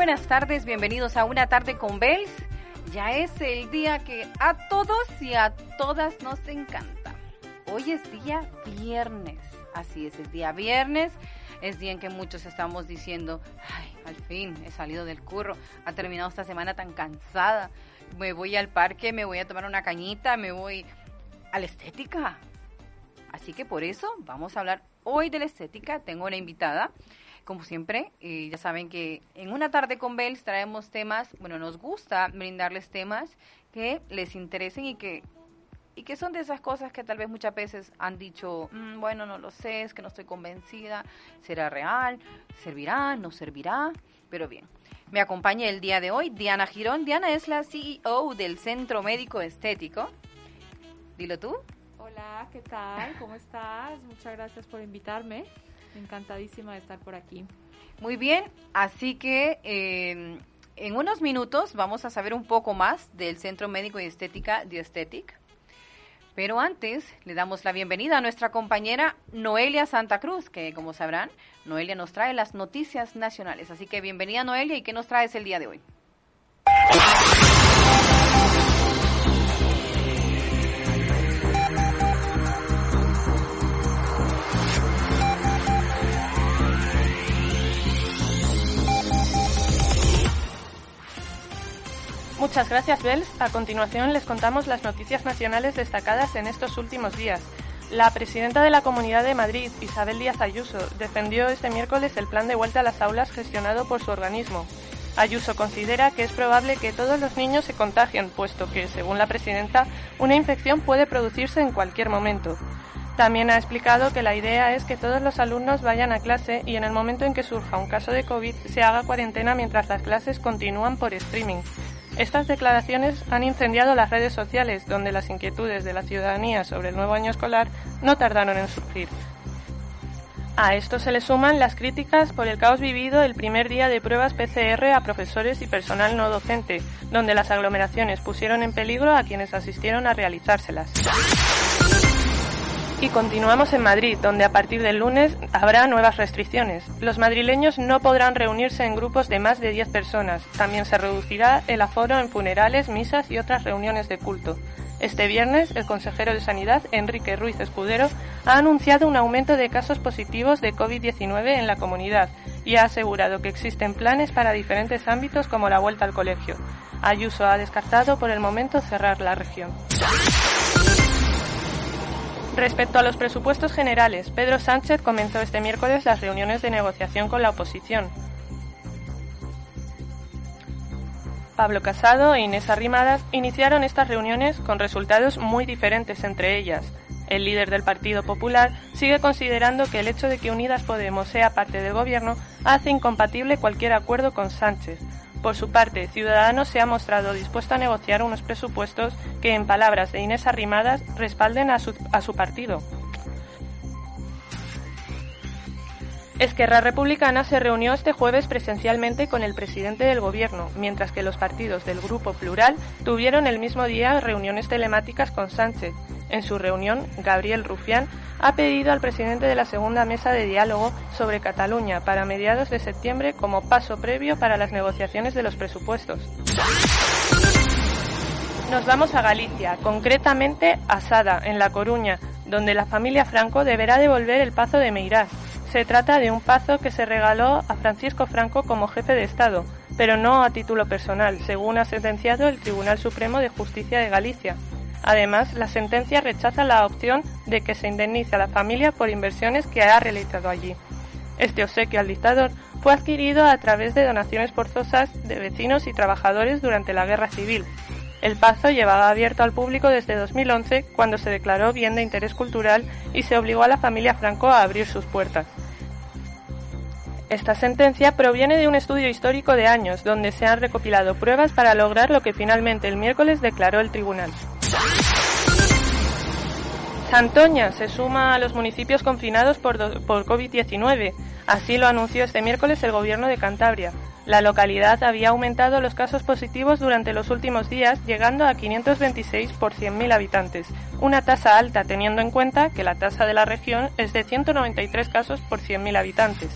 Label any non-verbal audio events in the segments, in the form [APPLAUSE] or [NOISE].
buenas tardes, bienvenidos a una tarde con Bells. Ya es el día que a todos y a todas nos encanta. Hoy es día viernes, así es, es día viernes, es día en que muchos estamos diciendo, ay, al fin he salido del curro, ha terminado esta semana tan cansada, me voy al parque, me voy a tomar una cañita, me voy a la estética. Así que por eso vamos a hablar hoy de la estética. Tengo una invitada, como siempre, eh, ya saben que en una tarde con Bells traemos temas, bueno, nos gusta brindarles temas que les interesen y que y que son de esas cosas que tal vez muchas veces han dicho, "Mm, bueno, no lo sé, es que no estoy convencida, será real, servirá, no servirá, pero bien. Me acompaña el día de hoy Diana Girón. Diana es la CEO del Centro Médico Estético. Dilo tú. Hola, ¿qué tal? ¿Cómo estás? Muchas gracias por invitarme. Encantadísima de estar por aquí. Muy bien, así que eh, en unos minutos vamos a saber un poco más del Centro Médico y Estética de Aesthetic. Pero antes le damos la bienvenida a nuestra compañera Noelia Santa Cruz, que como sabrán, Noelia nos trae las noticias nacionales. Así que bienvenida Noelia y ¿qué nos traes el día de hoy? Muchas gracias, Bels. A continuación les contamos las noticias nacionales destacadas en estos últimos días. La presidenta de la Comunidad de Madrid, Isabel Díaz Ayuso, defendió este miércoles el plan de vuelta a las aulas gestionado por su organismo. Ayuso considera que es probable que todos los niños se contagien, puesto que, según la presidenta, una infección puede producirse en cualquier momento. También ha explicado que la idea es que todos los alumnos vayan a clase y en el momento en que surja un caso de COVID se haga cuarentena mientras las clases continúan por streaming. Estas declaraciones han incendiado las redes sociales, donde las inquietudes de la ciudadanía sobre el nuevo año escolar no tardaron en surgir. A esto se le suman las críticas por el caos vivido el primer día de pruebas PCR a profesores y personal no docente, donde las aglomeraciones pusieron en peligro a quienes asistieron a realizárselas. Y continuamos en Madrid, donde a partir del lunes habrá nuevas restricciones. Los madrileños no podrán reunirse en grupos de más de 10 personas. También se reducirá el aforo en funerales, misas y otras reuniones de culto. Este viernes, el consejero de Sanidad, Enrique Ruiz Escudero, ha anunciado un aumento de casos positivos de COVID-19 en la comunidad y ha asegurado que existen planes para diferentes ámbitos como la vuelta al colegio. Ayuso ha descartado por el momento cerrar la región. Respecto a los presupuestos generales, Pedro Sánchez comenzó este miércoles las reuniones de negociación con la oposición. Pablo Casado e Inés Arrimadas iniciaron estas reuniones con resultados muy diferentes entre ellas. El líder del Partido Popular sigue considerando que el hecho de que Unidas Podemos sea parte del gobierno hace incompatible cualquier acuerdo con Sánchez. Por su parte, Ciudadanos se ha mostrado dispuesto a negociar unos presupuestos que, en palabras de Inés Arrimadas, respalden a su, a su partido. Esquerra Republicana se reunió este jueves presencialmente con el presidente del gobierno, mientras que los partidos del Grupo Plural tuvieron el mismo día reuniones telemáticas con Sánchez. En su reunión, Gabriel Rufián ha pedido al presidente de la segunda mesa de diálogo sobre Cataluña para mediados de septiembre como paso previo para las negociaciones de los presupuestos. Nos vamos a Galicia, concretamente a Sada, en La Coruña, donde la familia Franco deberá devolver el Pazo de Meirás. Se trata de un pazo que se regaló a Francisco Franco como jefe de Estado, pero no a título personal, según ha sentenciado el Tribunal Supremo de Justicia de Galicia. Además, la sentencia rechaza la opción de que se indemnice a la familia por inversiones que ha realizado allí. Este obsequio al dictador fue adquirido a través de donaciones forzosas de vecinos y trabajadores durante la Guerra Civil, el Pazo llevaba abierto al público desde 2011, cuando se declaró bien de interés cultural y se obligó a la familia Franco a abrir sus puertas. Esta sentencia proviene de un estudio histórico de años, donde se han recopilado pruebas para lograr lo que finalmente el miércoles declaró el tribunal. Santoña se suma a los municipios confinados por, por COVID-19. Así lo anunció este miércoles el gobierno de Cantabria. La localidad había aumentado los casos positivos durante los últimos días, llegando a 526 por 100.000 habitantes, una tasa alta teniendo en cuenta que la tasa de la región es de 193 casos por 100.000 habitantes.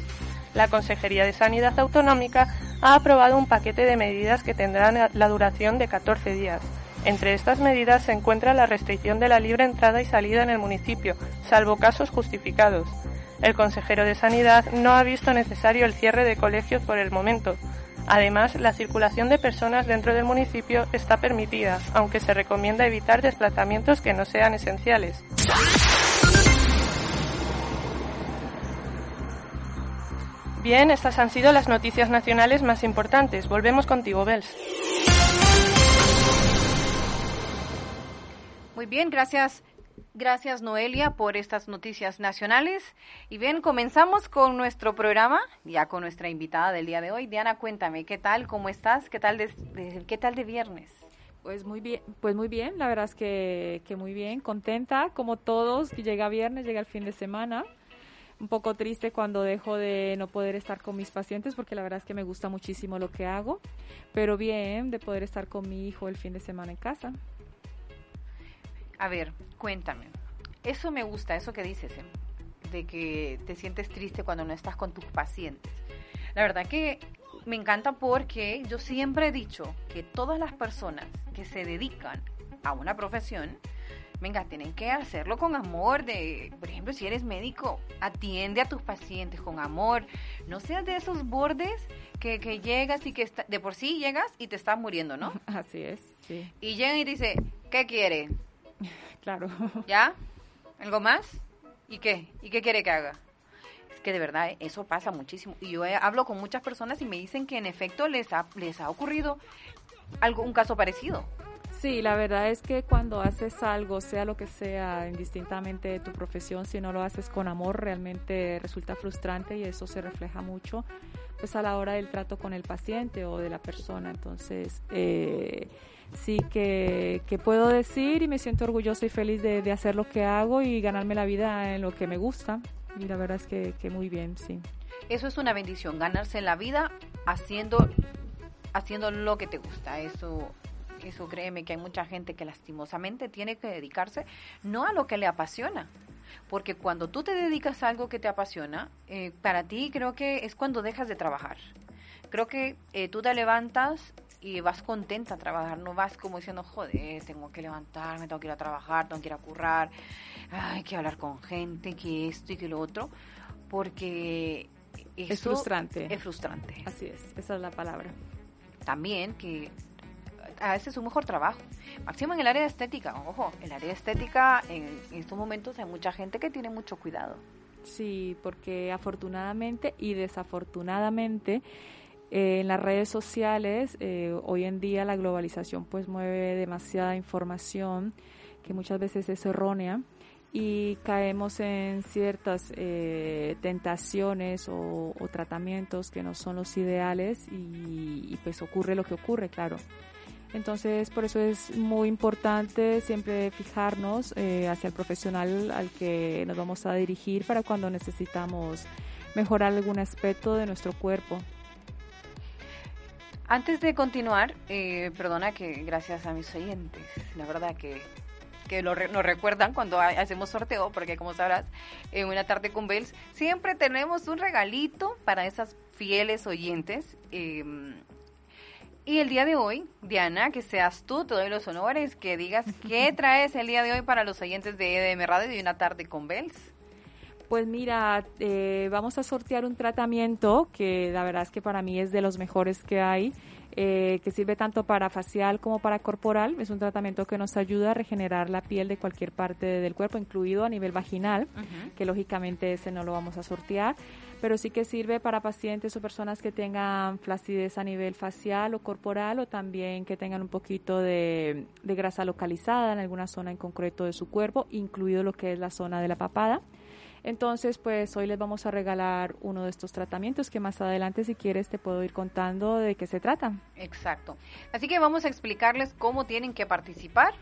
La Consejería de Sanidad Autonómica ha aprobado un paquete de medidas que tendrán la duración de 14 días. Entre estas medidas se encuentra la restricción de la libre entrada y salida en el municipio, salvo casos justificados. El consejero de Sanidad no ha visto necesario el cierre de colegios por el momento. Además, la circulación de personas dentro del municipio está permitida, aunque se recomienda evitar desplazamientos que no sean esenciales. Bien, estas han sido las noticias nacionales más importantes. Volvemos contigo, Bels. Muy bien, gracias Gracias Noelia por estas noticias nacionales. Y bien, comenzamos con nuestro programa, ya con nuestra invitada del día de hoy. Diana, cuéntame, ¿qué tal? ¿Cómo estás? ¿Qué tal de, ¿qué tal de viernes? Pues muy bien, pues muy bien, la verdad es que, que muy bien, contenta, como todos, llega viernes, llega el fin de semana. Un poco triste cuando dejo de no poder estar con mis pacientes porque la verdad es que me gusta muchísimo lo que hago, pero bien de poder estar con mi hijo el fin de semana en casa. A ver, cuéntame. Eso me gusta, eso que dices, ¿eh? de que te sientes triste cuando no estás con tus pacientes. La verdad que me encanta porque yo siempre he dicho que todas las personas que se dedican a una profesión, venga, tienen que hacerlo con amor. De, por ejemplo, si eres médico, atiende a tus pacientes con amor. No seas de esos bordes que, que llegas y que de por sí llegas y te estás muriendo, ¿no? [LAUGHS] Así es, sí. Y llegan y dice, ¿qué quiere? [LAUGHS] Claro. ¿Ya? ¿Algo más? ¿Y qué? ¿Y qué quiere que haga? Es que de verdad eh, eso pasa muchísimo. Y yo hablo con muchas personas y me dicen que en efecto les ha, les ha ocurrido algo, un caso parecido. Sí, la verdad es que cuando haces algo, sea lo que sea, indistintamente de tu profesión, si no lo haces con amor, realmente resulta frustrante y eso se refleja mucho pues a la hora del trato con el paciente o de la persona. Entonces, eh, sí que, puedo decir y me siento orgullosa y feliz de, hacer lo que hago y ganarme la vida en lo que me gusta. Y la verdad es que, que muy bien, sí. Eso es una bendición, ganarse la vida haciendo, haciendo lo que te gusta. Eso, eso créeme que hay mucha gente que lastimosamente tiene que dedicarse no a lo que le apasiona. Porque cuando tú te dedicas a algo que te apasiona, eh, para ti creo que es cuando dejas de trabajar. Creo que eh, tú te levantas y vas contenta a trabajar, no vas como diciendo, joder, tengo que levantarme, tengo que ir a trabajar, tengo que ir a currar, hay que hablar con gente, que esto y que lo otro, porque es frustrante. Es frustrante. Así es, esa es la palabra. También que a veces es un mejor trabajo. Máximo en el área de estética, ojo, en el área de estética en estos momentos hay mucha gente que tiene mucho cuidado. Sí, porque afortunadamente y desafortunadamente eh, en las redes sociales, eh, hoy en día la globalización pues mueve demasiada información que muchas veces es errónea y caemos en ciertas eh, tentaciones o, tratamientos que no son los ideales y, pues ocurre lo que ocurre, claro. Entonces, por eso es muy importante siempre fijarnos hacia el profesional al que nos vamos a dirigir para cuando necesitamos mejorar algún aspecto de nuestro cuerpo. Antes de continuar, eh, perdona que gracias a mis oyentes, la verdad que que lo nos recuerdan cuando hacemos sorteo, porque como sabrás, en una tarde con Bells siempre tenemos un regalito para esas fieles oyentes. Em, y el día de hoy, Diana, que seas tú, te doy los honores, que digas qué [LAUGHS] traes el día de hoy para los oyentes de EDM Radio y una tarde con Bells. Pues mira, eh, vamos a sortear un tratamiento que la verdad es que para mí es de los mejores que hay eh, que sirve tanto para facial como para corporal. Es un tratamiento que nos ayuda a regenerar la piel de cualquier parte del cuerpo, incluido a nivel vaginal, que lógicamente ese no lo vamos a sortear, pero sí que sirve para pacientes o personas que tengan flacidez a nivel facial o corporal o también que tengan un poquito de, de grasa localizada en alguna zona en concreto de su cuerpo, incluido lo que es la zona de la papada. Entonces, pues hoy les vamos a regalar uno de estos tratamientos que más adelante, si quieres, te puedo ir contando de qué se trata. Exacto. Así que vamos a explicarles cómo tienen que participar.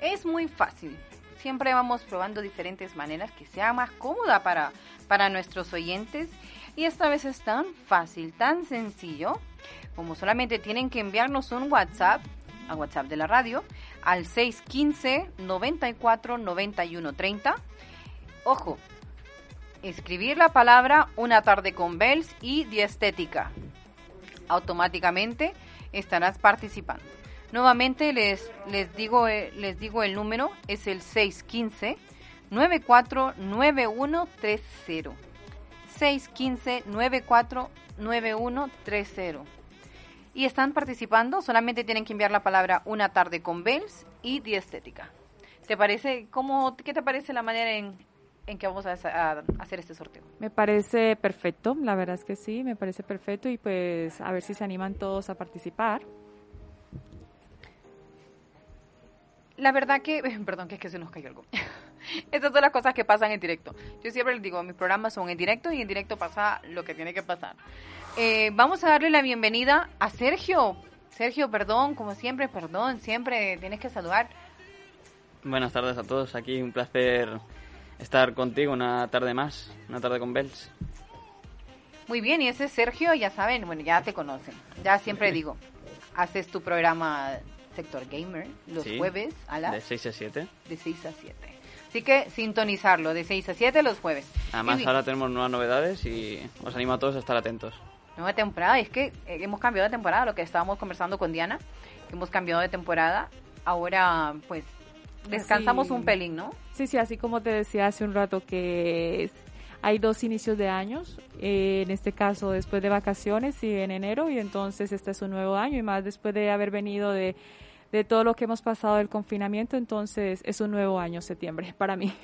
Es muy fácil. Siempre vamos probando diferentes maneras que sea más cómoda para, para nuestros oyentes. Y esta vez es tan fácil, tan sencillo, como solamente tienen que enviarnos un WhatsApp, a WhatsApp de la radio, al 615 94 91 30. Ojo, escribir la palabra Una tarde con Bells y Diestética. Automáticamente estarás participando. Nuevamente les, les, digo, eh, les digo el número, es el 615 949130. 615 949130. Y están participando, solamente tienen que enviar la palabra Una tarde con Bells y Diestética. ¿Te parece, cómo, qué te parece la manera en, en que vamos a, hacer este sorteo. Me parece perfecto, la verdad es que sí, me parece perfecto y pues a ver si se animan todos a participar. La verdad que, [LAUGHS] perdón, que es que se nos cayó algo. [LAUGHS] Estas son las cosas que pasan en directo. Yo siempre les digo, mis programas son en directo y en directo pasa lo que tiene que pasar. Eh, vamos a darle la bienvenida a Sergio. Sergio, perdón, como siempre, perdón, siempre tienes que saludar. Buenas tardes a todos, aquí un placer estar contigo una tarde más, una tarde con Bells. Muy bien, y ese Sergio, ya saben, bueno, ya te conocen. Ya siempre [LAUGHS] digo, haces tu programa Sector Gamer los jueves a las... De 6 a 7. De 6 a 7. Así que sintonizarlo de 6 a 7 los jueves. Además, ahora tenemos nuevas novedades y os animo a todos a estar atentos. Nueva temporada, es que hemos cambiado de temporada, lo que estábamos conversando con Diana, hemos cambiado de temporada. Ahora, pues, descansamos un pelín, ¿no? Sí, sí, así como te decía hace un rato que hay dos inicios de años, eh, en este caso después de vacaciones y en enero, y entonces este es un nuevo año y más después de haber venido de, de todo lo que hemos pasado del confinamiento, entonces es un nuevo año septiembre [LAUGHS] para mí.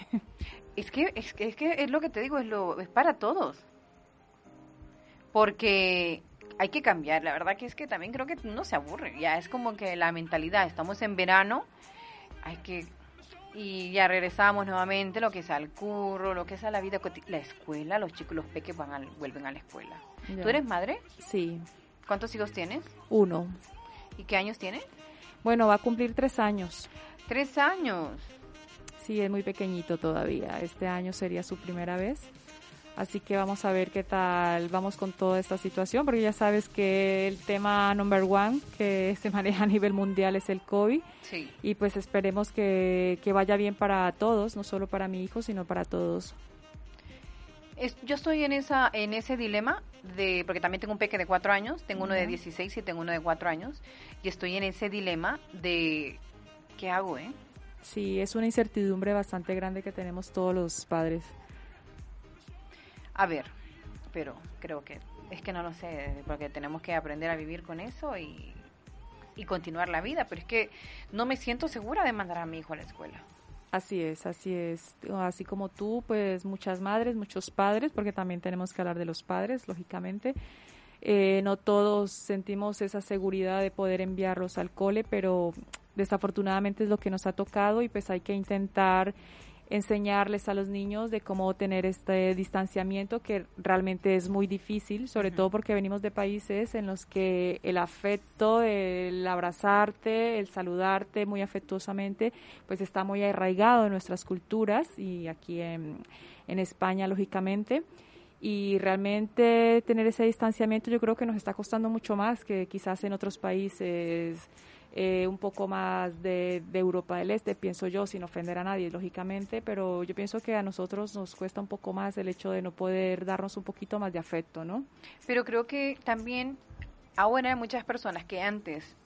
Es que es, que, es, que es lo que te digo, es, lo, es para todos. Porque hay que cambiar, la verdad que es que también creo que no se aburre, ya es como que la mentalidad, estamos en verano, hay que y ya regresamos nuevamente lo que es al curro, lo que es a la vida la escuela, los chicos, los peques van vuelven a la escuela. ¿Tú eres madre? Sí. ¿Cuántos hijos tienes? Uno. ¿Y qué años tiene? Bueno, va a cumplir tres años. ¿Tres años? Sí, es muy pequeñito todavía. Este año sería su primera vez. Así que vamos a ver qué tal vamos con toda esta situación, porque ya sabes que el tema number one que [LAUGHS] se maneja a nivel mundial es el COVID. Sí. Y pues esperemos que, que vaya bien para todos, no solo para mi hijo, sino para todos. yo estoy en esa en ese dilema de porque también tengo un peque de cuatro años, tengo uno de 16 y tengo uno de cuatro años y estoy en ese dilema de qué hago, ¿eh? Sí, es una incertidumbre bastante grande que tenemos todos los padres. A ver, pero creo que es que no lo sé, porque tenemos que aprender a vivir con eso y, y continuar la vida, pero es que no me siento segura de mandar a mi hijo a la escuela. Así es, así es. Así como tú, pues muchas madres, muchos padres, porque también tenemos que hablar de los padres, lógicamente. Eh, no todos sentimos esa seguridad de poder enviarlos al cole, pero desafortunadamente es lo que nos ha tocado y pues hay que intentar enseñarles a los niños de cómo tener este distanciamiento que realmente es muy difícil, sobre todo porque venimos de países en los que el afecto, el abrazarte, el saludarte muy afectuosamente, pues está muy arraigado en nuestras culturas y aquí en, en España, lógicamente. Y realmente tener ese distanciamiento yo creo que nos está costando mucho más que quizás en otros países eh, un poco más de, de, Europa del Este, pienso yo, sin ofender a nadie, lógicamente, pero yo pienso que a nosotros nos cuesta un poco más el hecho de no poder darnos un poquito más de afecto, ¿no? Pero creo que también ahora hay muchas personas que antes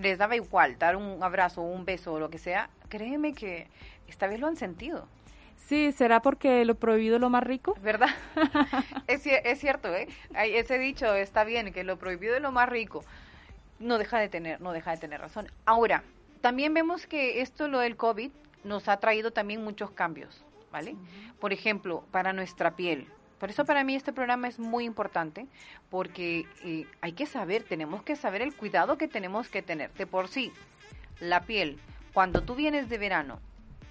les daba igual dar un abrazo o un beso o lo que sea, créeme que esta vez lo han sentido. Sí, ¿será porque lo prohibido es lo más rico? ¿Verdad? [LAUGHS] es, es, cierto, ¿eh? Ese dicho está bien, que lo prohibido es lo más rico. No deja de tener, no deja de tener razón. Ahora, también vemos que esto, lo del COVID, nos ha traído también muchos cambios, ¿vale? Por ejemplo, para nuestra piel. Por eso para mí este programa es muy importante, porque eh, hay que saber, tenemos que saber el cuidado que tenemos que tener. De por sí, la piel, cuando tú vienes de verano,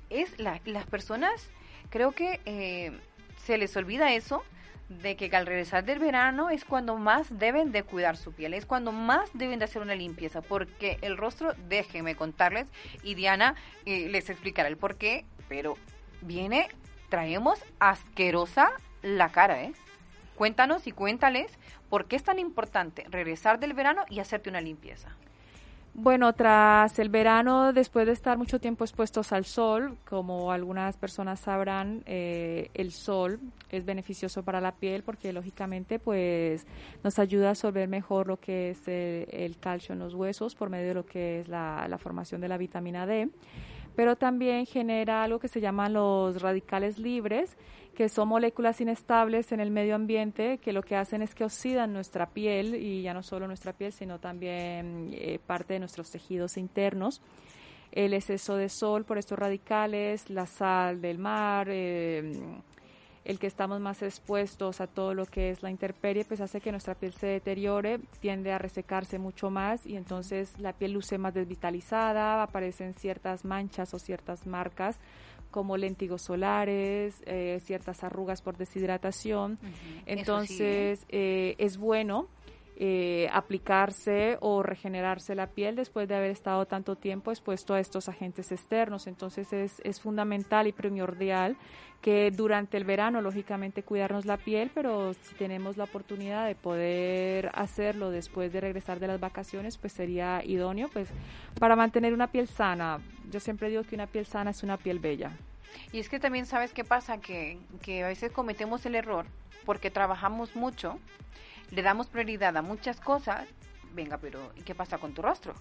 es la, las personas, creo que eh, se les olvida eso, de que al regresar del verano es cuando más deben de cuidar su piel, es cuando más deben de hacer una limpieza, porque el rostro, déjenme contarles, y Diana eh, les explicará el por qué, pero viene, traemos asquerosa la cara, ¿eh? Cuéntanos y cuéntales por qué es tan importante regresar del verano y hacerte una limpieza. Bueno, tras el verano, después de estar mucho tiempo expuestos al sol, como algunas personas sabrán, eh, el sol es beneficioso para la piel porque lógicamente pues nos ayuda a absorber mejor lo que es el, calcio en los huesos por medio de lo que es la, la formación de la vitamina D, pero también genera algo que se llaman los radicales libres, que son moléculas inestables en el medio ambiente que lo que hacen es que oxidan nuestra piel y ya no solo nuestra piel, sino también eh, parte de nuestros tejidos internos. El exceso de sol por estos radicales, la sal del mar, eh, el que estamos más expuestos a todo lo que es la intemperie, pues hace que nuestra piel se deteriore, tiende a resecarse mucho más y entonces la piel luce más desvitalizada, aparecen ciertas manchas o ciertas marcas como léntigos solares, eh, ciertas arrugas por deshidratación. Entonces, eh, es bueno eh, aplicarse o regenerarse la piel después de haber estado tanto tiempo expuesto a estos agentes externos. Entonces, es, es fundamental y primordial que durante el verano, lógicamente, cuidarnos la piel, pero si tenemos la oportunidad de poder hacerlo después de regresar de las vacaciones, pues sería idóneo, pues, para mantener una piel sana. Yo siempre digo que una piel sana es una piel bella. Y es que también sabes qué pasa, que, que a veces cometemos el error porque trabajamos mucho, le damos prioridad a muchas cosas, venga, pero ¿y qué pasa con tu rostro?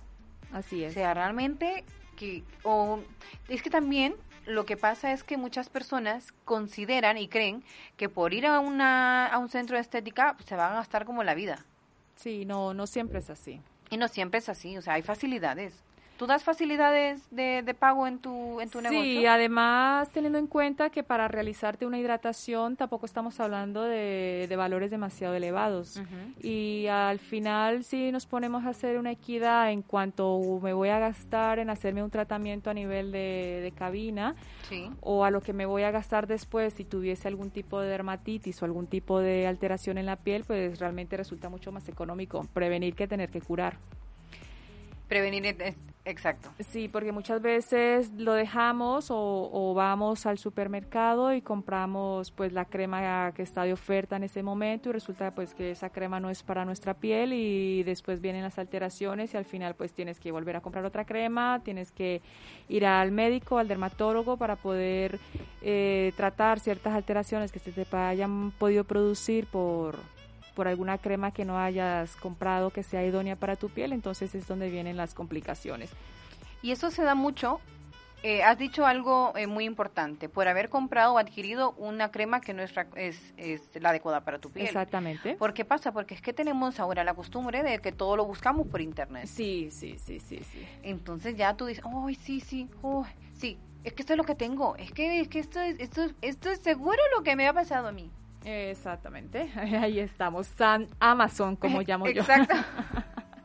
Así es. O sea, realmente que o es que también lo que pasa es que muchas personas consideran y creen que por ir a una a un centro de estética pues, se van a gastar como la vida. Sí, no no siempre es así. Y no siempre es así, o sea, hay facilidades. ¿Tú das facilidades de, pago en tu, en tu negocio? Sí, además teniendo en cuenta que para realizarte una hidratación tampoco estamos hablando de, valores demasiado elevados. Y al final si nos ponemos a hacer una equidad en cuanto me voy a gastar en hacerme un tratamiento a nivel de, cabina o a lo que me voy a gastar después si tuviese algún tipo de dermatitis o algún tipo de alteración en la piel, pues realmente resulta mucho más económico prevenir que tener que curar. Prevenir Exacto. Sí, porque muchas veces lo dejamos o, vamos al supermercado y compramos pues la crema que está de oferta en ese momento y resulta pues que esa crema no es para nuestra piel y después vienen las alteraciones y al final pues tienes que volver a comprar otra crema, tienes que ir al médico, al dermatólogo para poder eh, tratar ciertas alteraciones que se te hayan podido producir por por alguna crema que no hayas comprado que sea idónea para tu piel, entonces es donde vienen las complicaciones. Y eso se da mucho, eh, has dicho algo eh, muy importante, por haber comprado o adquirido una crema que no es, es, la adecuada para tu piel. Exactamente. ¿Por qué pasa? Porque es que tenemos ahora la costumbre de que todo lo buscamos por internet. Sí, sí, sí, sí, sí. Entonces ya tú dices, ¡ay, sí, sí! Oh, sí, es que esto es lo que tengo, es que, es que esto, es, esto, esto es seguro lo que me ha pasado a mí. Exactamente, [LAUGHS] ahí estamos, San Amazon, como [LAUGHS] llamo yo. Exacto.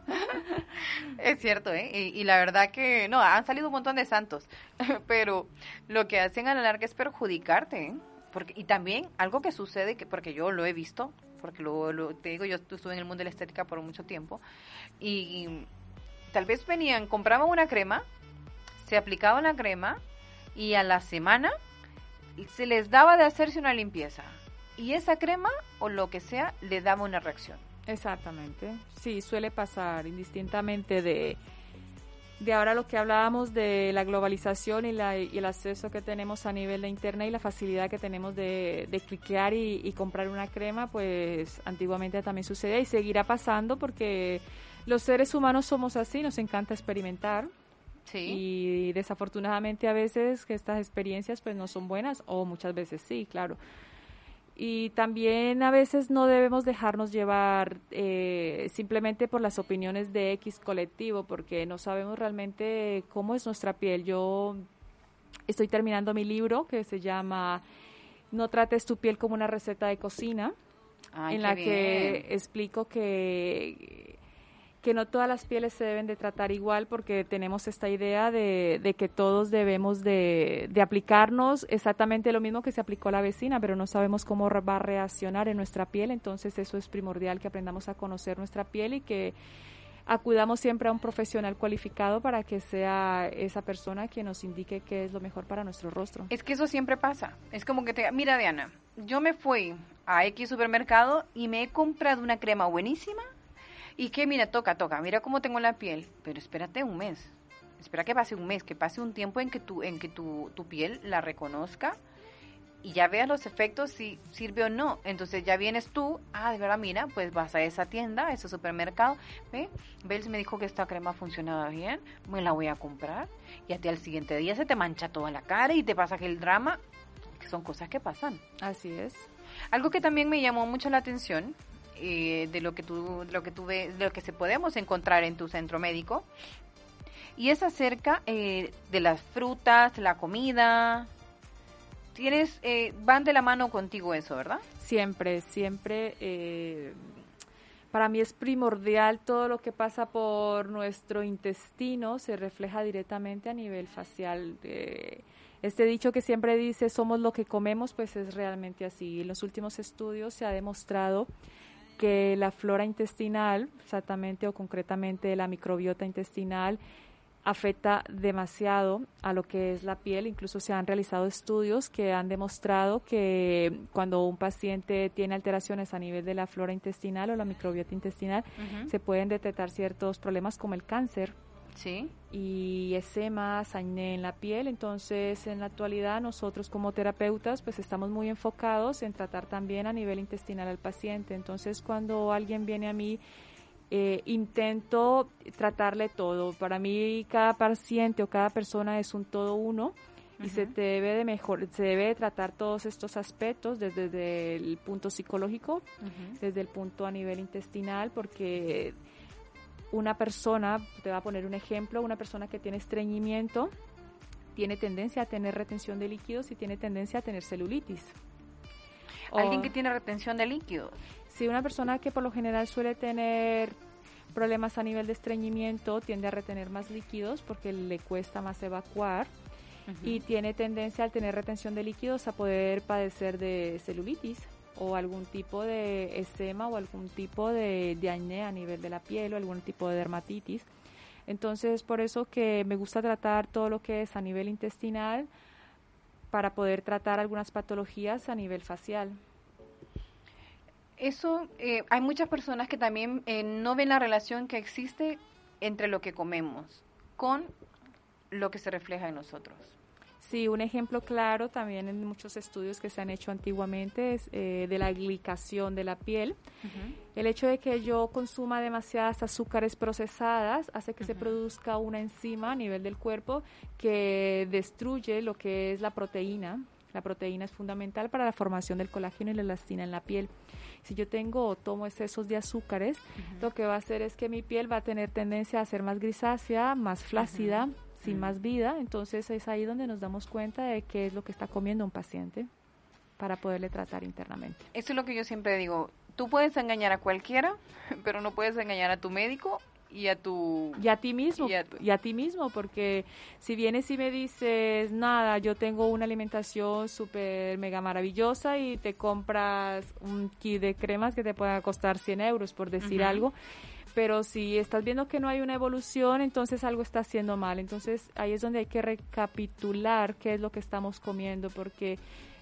[LAUGHS] es cierto, ¿eh? Y, la verdad que, no, han salido un montón de santos, pero lo que hacen a la larga es perjudicarte, ¿eh? Porque, y también algo que sucede, que porque yo lo he visto, porque lo, te digo, yo estuve en el mundo de la estética por mucho tiempo, y, y tal vez venían, compraban una crema, se aplicaban la crema, y a la semana se les daba de hacerse una limpieza y esa crema o lo que sea le daba una reacción. Exactamente. Sí, suele pasar indistintamente de de ahora lo que hablábamos de la globalización y, la, y el acceso que tenemos a nivel de internet y la facilidad que tenemos de, de cliquear y, y, comprar una crema, pues antiguamente también sucedía y seguirá pasando porque los seres humanos somos así, nos encanta experimentar. Sí. Y desafortunadamente a veces que estas experiencias pues no son buenas o muchas veces sí, claro y también a veces no debemos dejarnos llevar eh, simplemente por las opiniones de X colectivo, porque no sabemos realmente cómo es nuestra piel. Yo estoy terminando mi libro que se llama No trates tu piel como una receta de cocina, Ay, en la bien. que explico que que no todas las pieles se deben de tratar igual porque tenemos esta idea de, de que todos debemos de, de, aplicarnos exactamente lo mismo que se aplicó la vecina, pero no sabemos cómo va a reaccionar en nuestra piel, entonces eso es primordial que aprendamos a conocer nuestra piel y que acudamos siempre a un profesional cualificado para que sea esa persona quien nos indique qué es lo mejor para nuestro rostro. Es que eso siempre pasa. Es como que te... Mira, Diana, yo me fui a X supermercado y me he comprado una crema buenísima y que, mira, toca, toca, mira cómo tengo la piel. Pero espérate un mes. Espera que pase un mes, que pase un tiempo en que tu, en que tu, tu piel la reconozca y ya veas los efectos si sirve o no. Entonces ya vienes tú, ah, de verdad, mira, pues vas a esa tienda, a ese supermercado, ve, Bells me dijo que esta crema funcionaba bien, me la voy a comprar y hasta al siguiente día se te mancha toda la cara y te pasa que el drama, que son cosas que pasan. Así es. Algo que también me llamó mucho la atención eh, de lo que tú, lo que tú de lo que se podemos encontrar en tu centro médico y es acerca eh, de las frutas, la comida, tienes eh, van de la mano contigo eso, ¿verdad? Siempre, siempre. Eh, para mí es primordial todo lo que pasa por nuestro intestino se refleja directamente a nivel facial. Este dicho que siempre dice somos lo que comemos, pues es realmente así. En los últimos estudios se ha demostrado que la flora intestinal, exactamente o concretamente la microbiota intestinal, afecta demasiado a lo que es la piel. Incluso se han realizado estudios que han demostrado que cuando un paciente tiene alteraciones a nivel de la flora intestinal o la microbiota intestinal, uh -huh. se pueden detectar ciertos problemas como el cáncer. Sí. Y esemas, acné en la piel. Entonces, en la actualidad, nosotros como terapeutas, pues estamos muy enfocados en tratar también a nivel intestinal al paciente. Entonces, cuando alguien viene a mí eh, intento tratarle todo. Para mí cada paciente o cada persona es un todo uno y uh -huh. se debe de mejor, se debe de tratar todos estos aspectos desde, desde el punto psicológico, uh -huh. desde el punto a nivel intestinal, porque una persona, te voy a poner un ejemplo, una persona que tiene estreñimiento tiene tendencia a tener retención de líquidos y tiene tendencia a tener celulitis. Alguien que tiene retención de líquidos. Sí, una persona que por lo general suele tener problemas a nivel de estreñimiento tiende a retener más líquidos porque le cuesta más evacuar uh -huh. y tiene tendencia al tener retención de líquidos a poder padecer de celulitis o algún tipo de esema o algún tipo de, de a nivel de la piel o algún tipo de dermatitis. Entonces es por eso que me gusta tratar todo lo que es a nivel intestinal para poder tratar algunas patologías a nivel facial. Eso, eh, hay muchas personas que también eh, no ven la relación que existe entre lo que comemos con lo que se refleja en nosotros. Sí, un ejemplo claro también en muchos estudios que se han hecho antiguamente es eh, de la glicación de la piel. Uh -huh. El hecho de que yo consuma demasiadas azúcares procesadas hace que uh -huh. se produzca una enzima a nivel del cuerpo que destruye lo que es la proteína. La proteína es fundamental para la formación del colágeno y la elastina en la piel. Si yo tengo o tomo excesos de azúcares, uh -huh. lo que va a hacer es que mi piel va a tener tendencia a ser más grisácea, más flácida, uh -huh. Sin -huh. más vida. Entonces es ahí donde nos damos cuenta de qué es lo que está comiendo un paciente para poderle tratar internamente. Eso es lo que yo siempre digo. Tú puedes engañar a cualquiera, [LAUGHS] pero no puedes engañar a tu médico y a tu y a ti mismo y a, tu... y a, ti mismo porque si vienes y me dices nada yo tengo una alimentación súper mega maravillosa y te compras un kit de cremas que te pueda costar 100 euros por decir uh -huh. algo pero si estás viendo que no hay una evolución entonces algo está haciendo mal. Entonces ahí es donde hay que recapitular qué es lo que estamos comiendo porque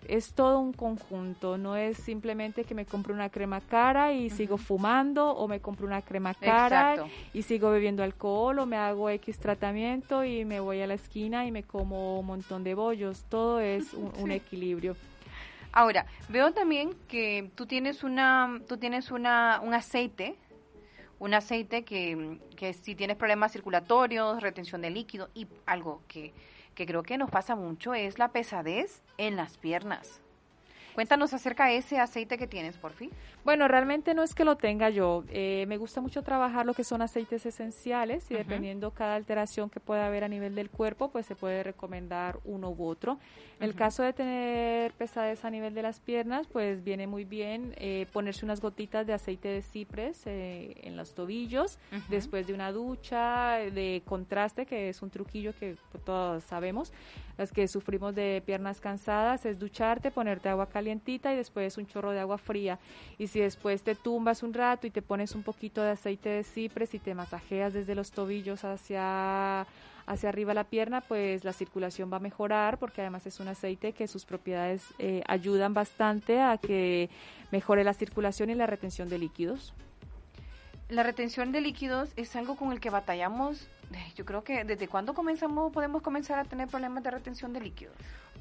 es todo un conjunto, no es simplemente que me compro una crema cara y sigo fumando o me compro una crema cara Exacto. y sigo bebiendo alcohol o me hago X tratamiento y me voy a la esquina y me como un montón de bollos, todo es [LAUGHS] un, un equilibrio. Ahora, veo también que tú tienes una, tú tienes una, un aceite, un aceite que, que si tienes problemas circulatorios, retención de líquido y algo que, que creo que nos pasa mucho es la pesadez en las piernas. Cuéntanos acerca de ese aceite que tienes, por fin. Bueno, realmente no es que lo tenga yo. Eh, me gusta mucho trabajar lo que son aceites esenciales y dependiendo cada alteración que pueda haber a nivel del cuerpo, pues se puede recomendar uno u otro. En el caso de tener pesadez a nivel de las piernas, pues viene muy bien eh, ponerse unas gotitas de aceite de cipres eh, en los tobillos después de una ducha de contraste, que es un truquillo que todos sabemos. Las que sufrimos de piernas cansadas es ducharte, ponerte agua y después un chorro de agua fría. Y si después te tumbas un rato y te pones un poquito de aceite de cipres y te masajeas desde los tobillos hacia hacia arriba la pierna, pues la circulación va a mejorar porque además es un aceite que sus propiedades eh, ayudan bastante a que mejore la circulación y la retención de líquidos. La retención de líquidos es algo con el que batallamos. eh, Yo creo que desde cuándo comenzamos podemos comenzar a tener problemas de retención de líquidos.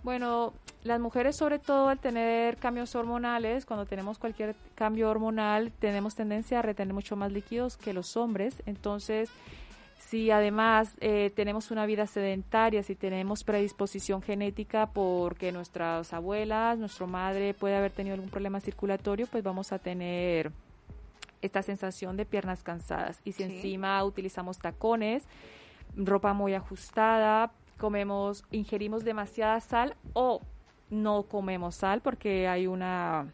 Bueno, las mujeres sobre todo al tener cambios hormonales, cuando tenemos cualquier cambio hormonal, tenemos tendencia a retener mucho más líquidos que los hombres. Entonces, si además eh, tenemos una vida sedentaria, si tenemos predisposición genética porque nuestras abuelas, nuestra madre puede haber tenido algún problema circulatorio, pues vamos a tener esta sensación de piernas cansadas. Y si Sí. encima utilizamos tacones, ropa muy ajustada, comemos, ingerimos demasiada sal o no comemos sal porque hay una,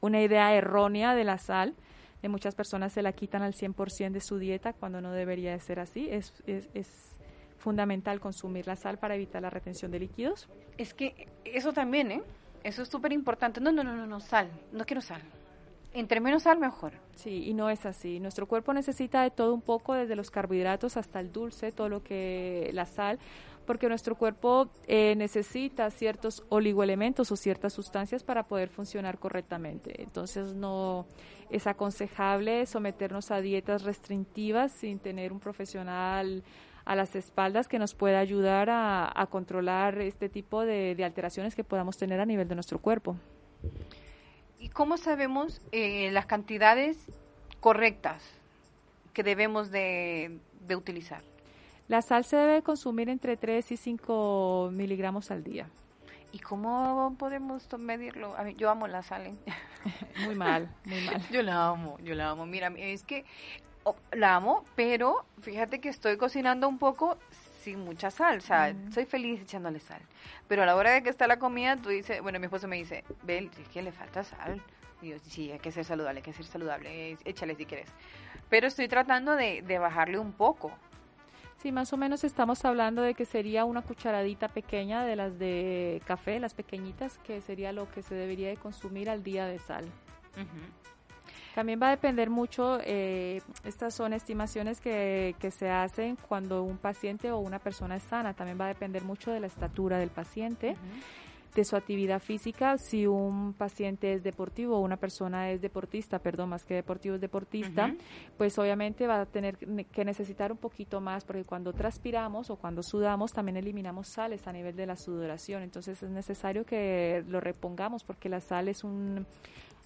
una idea errónea de la sal. De muchas personas se la quitan al 100% de su dieta cuando no debería de ser así. Es, es, es fundamental consumir la sal para evitar la retención de líquidos. Es que eso también, ¿eh? Eso es súper importante. No, no, no, no, no, sal. No quiero sal. Entre menos sal, mejor. Sí, y no es así. Nuestro cuerpo necesita de todo un poco, desde los carbohidratos hasta el dulce, todo lo que la sal, porque nuestro cuerpo eh, necesita ciertos oligoelementos o ciertas sustancias para poder funcionar correctamente. Entonces no es aconsejable someternos a dietas restrictivas sin tener un profesional a las espaldas que nos pueda ayudar a, controlar este tipo de alteraciones que podamos tener a nivel de nuestro cuerpo. ¿Y cómo sabemos eh, las cantidades correctas que debemos de, de utilizar? La sal se debe consumir entre 3 y 5 miligramos al día. ¿Y cómo podemos medirlo? A mí, yo amo la sal. ¿eh? [LAUGHS] Muy mal, muy mal. [LAUGHS] Yo la amo, yo la amo. Mira, es que oh, la amo, pero fíjate que estoy cocinando un poco sin mucha sal. O sea, soy feliz echándole sal. Pero a la hora de que está la comida, tú dices, bueno, mi esposo me dice, Bel, es que le falta sal. Y yo, sí, hay que ser saludable, hay que ser saludable, échale si quieres. Pero estoy tratando de, de bajarle un poco. Sí, más o menos estamos hablando de que sería una cucharadita pequeña de las de café, las pequeñitas, que sería lo que se debería de consumir al día de sal. También va a depender mucho, eh, estas son estimaciones que, que se hacen cuando un paciente o una persona es sana, también va a depender mucho de la estatura del paciente, de su actividad física, si un paciente es deportivo o una persona es deportista, perdón, más que deportivo es deportista, pues obviamente va a tener que necesitar un poquito más, porque cuando transpiramos o cuando sudamos también eliminamos sales a nivel de la sudoración, entonces es necesario que lo repongamos porque la sal es un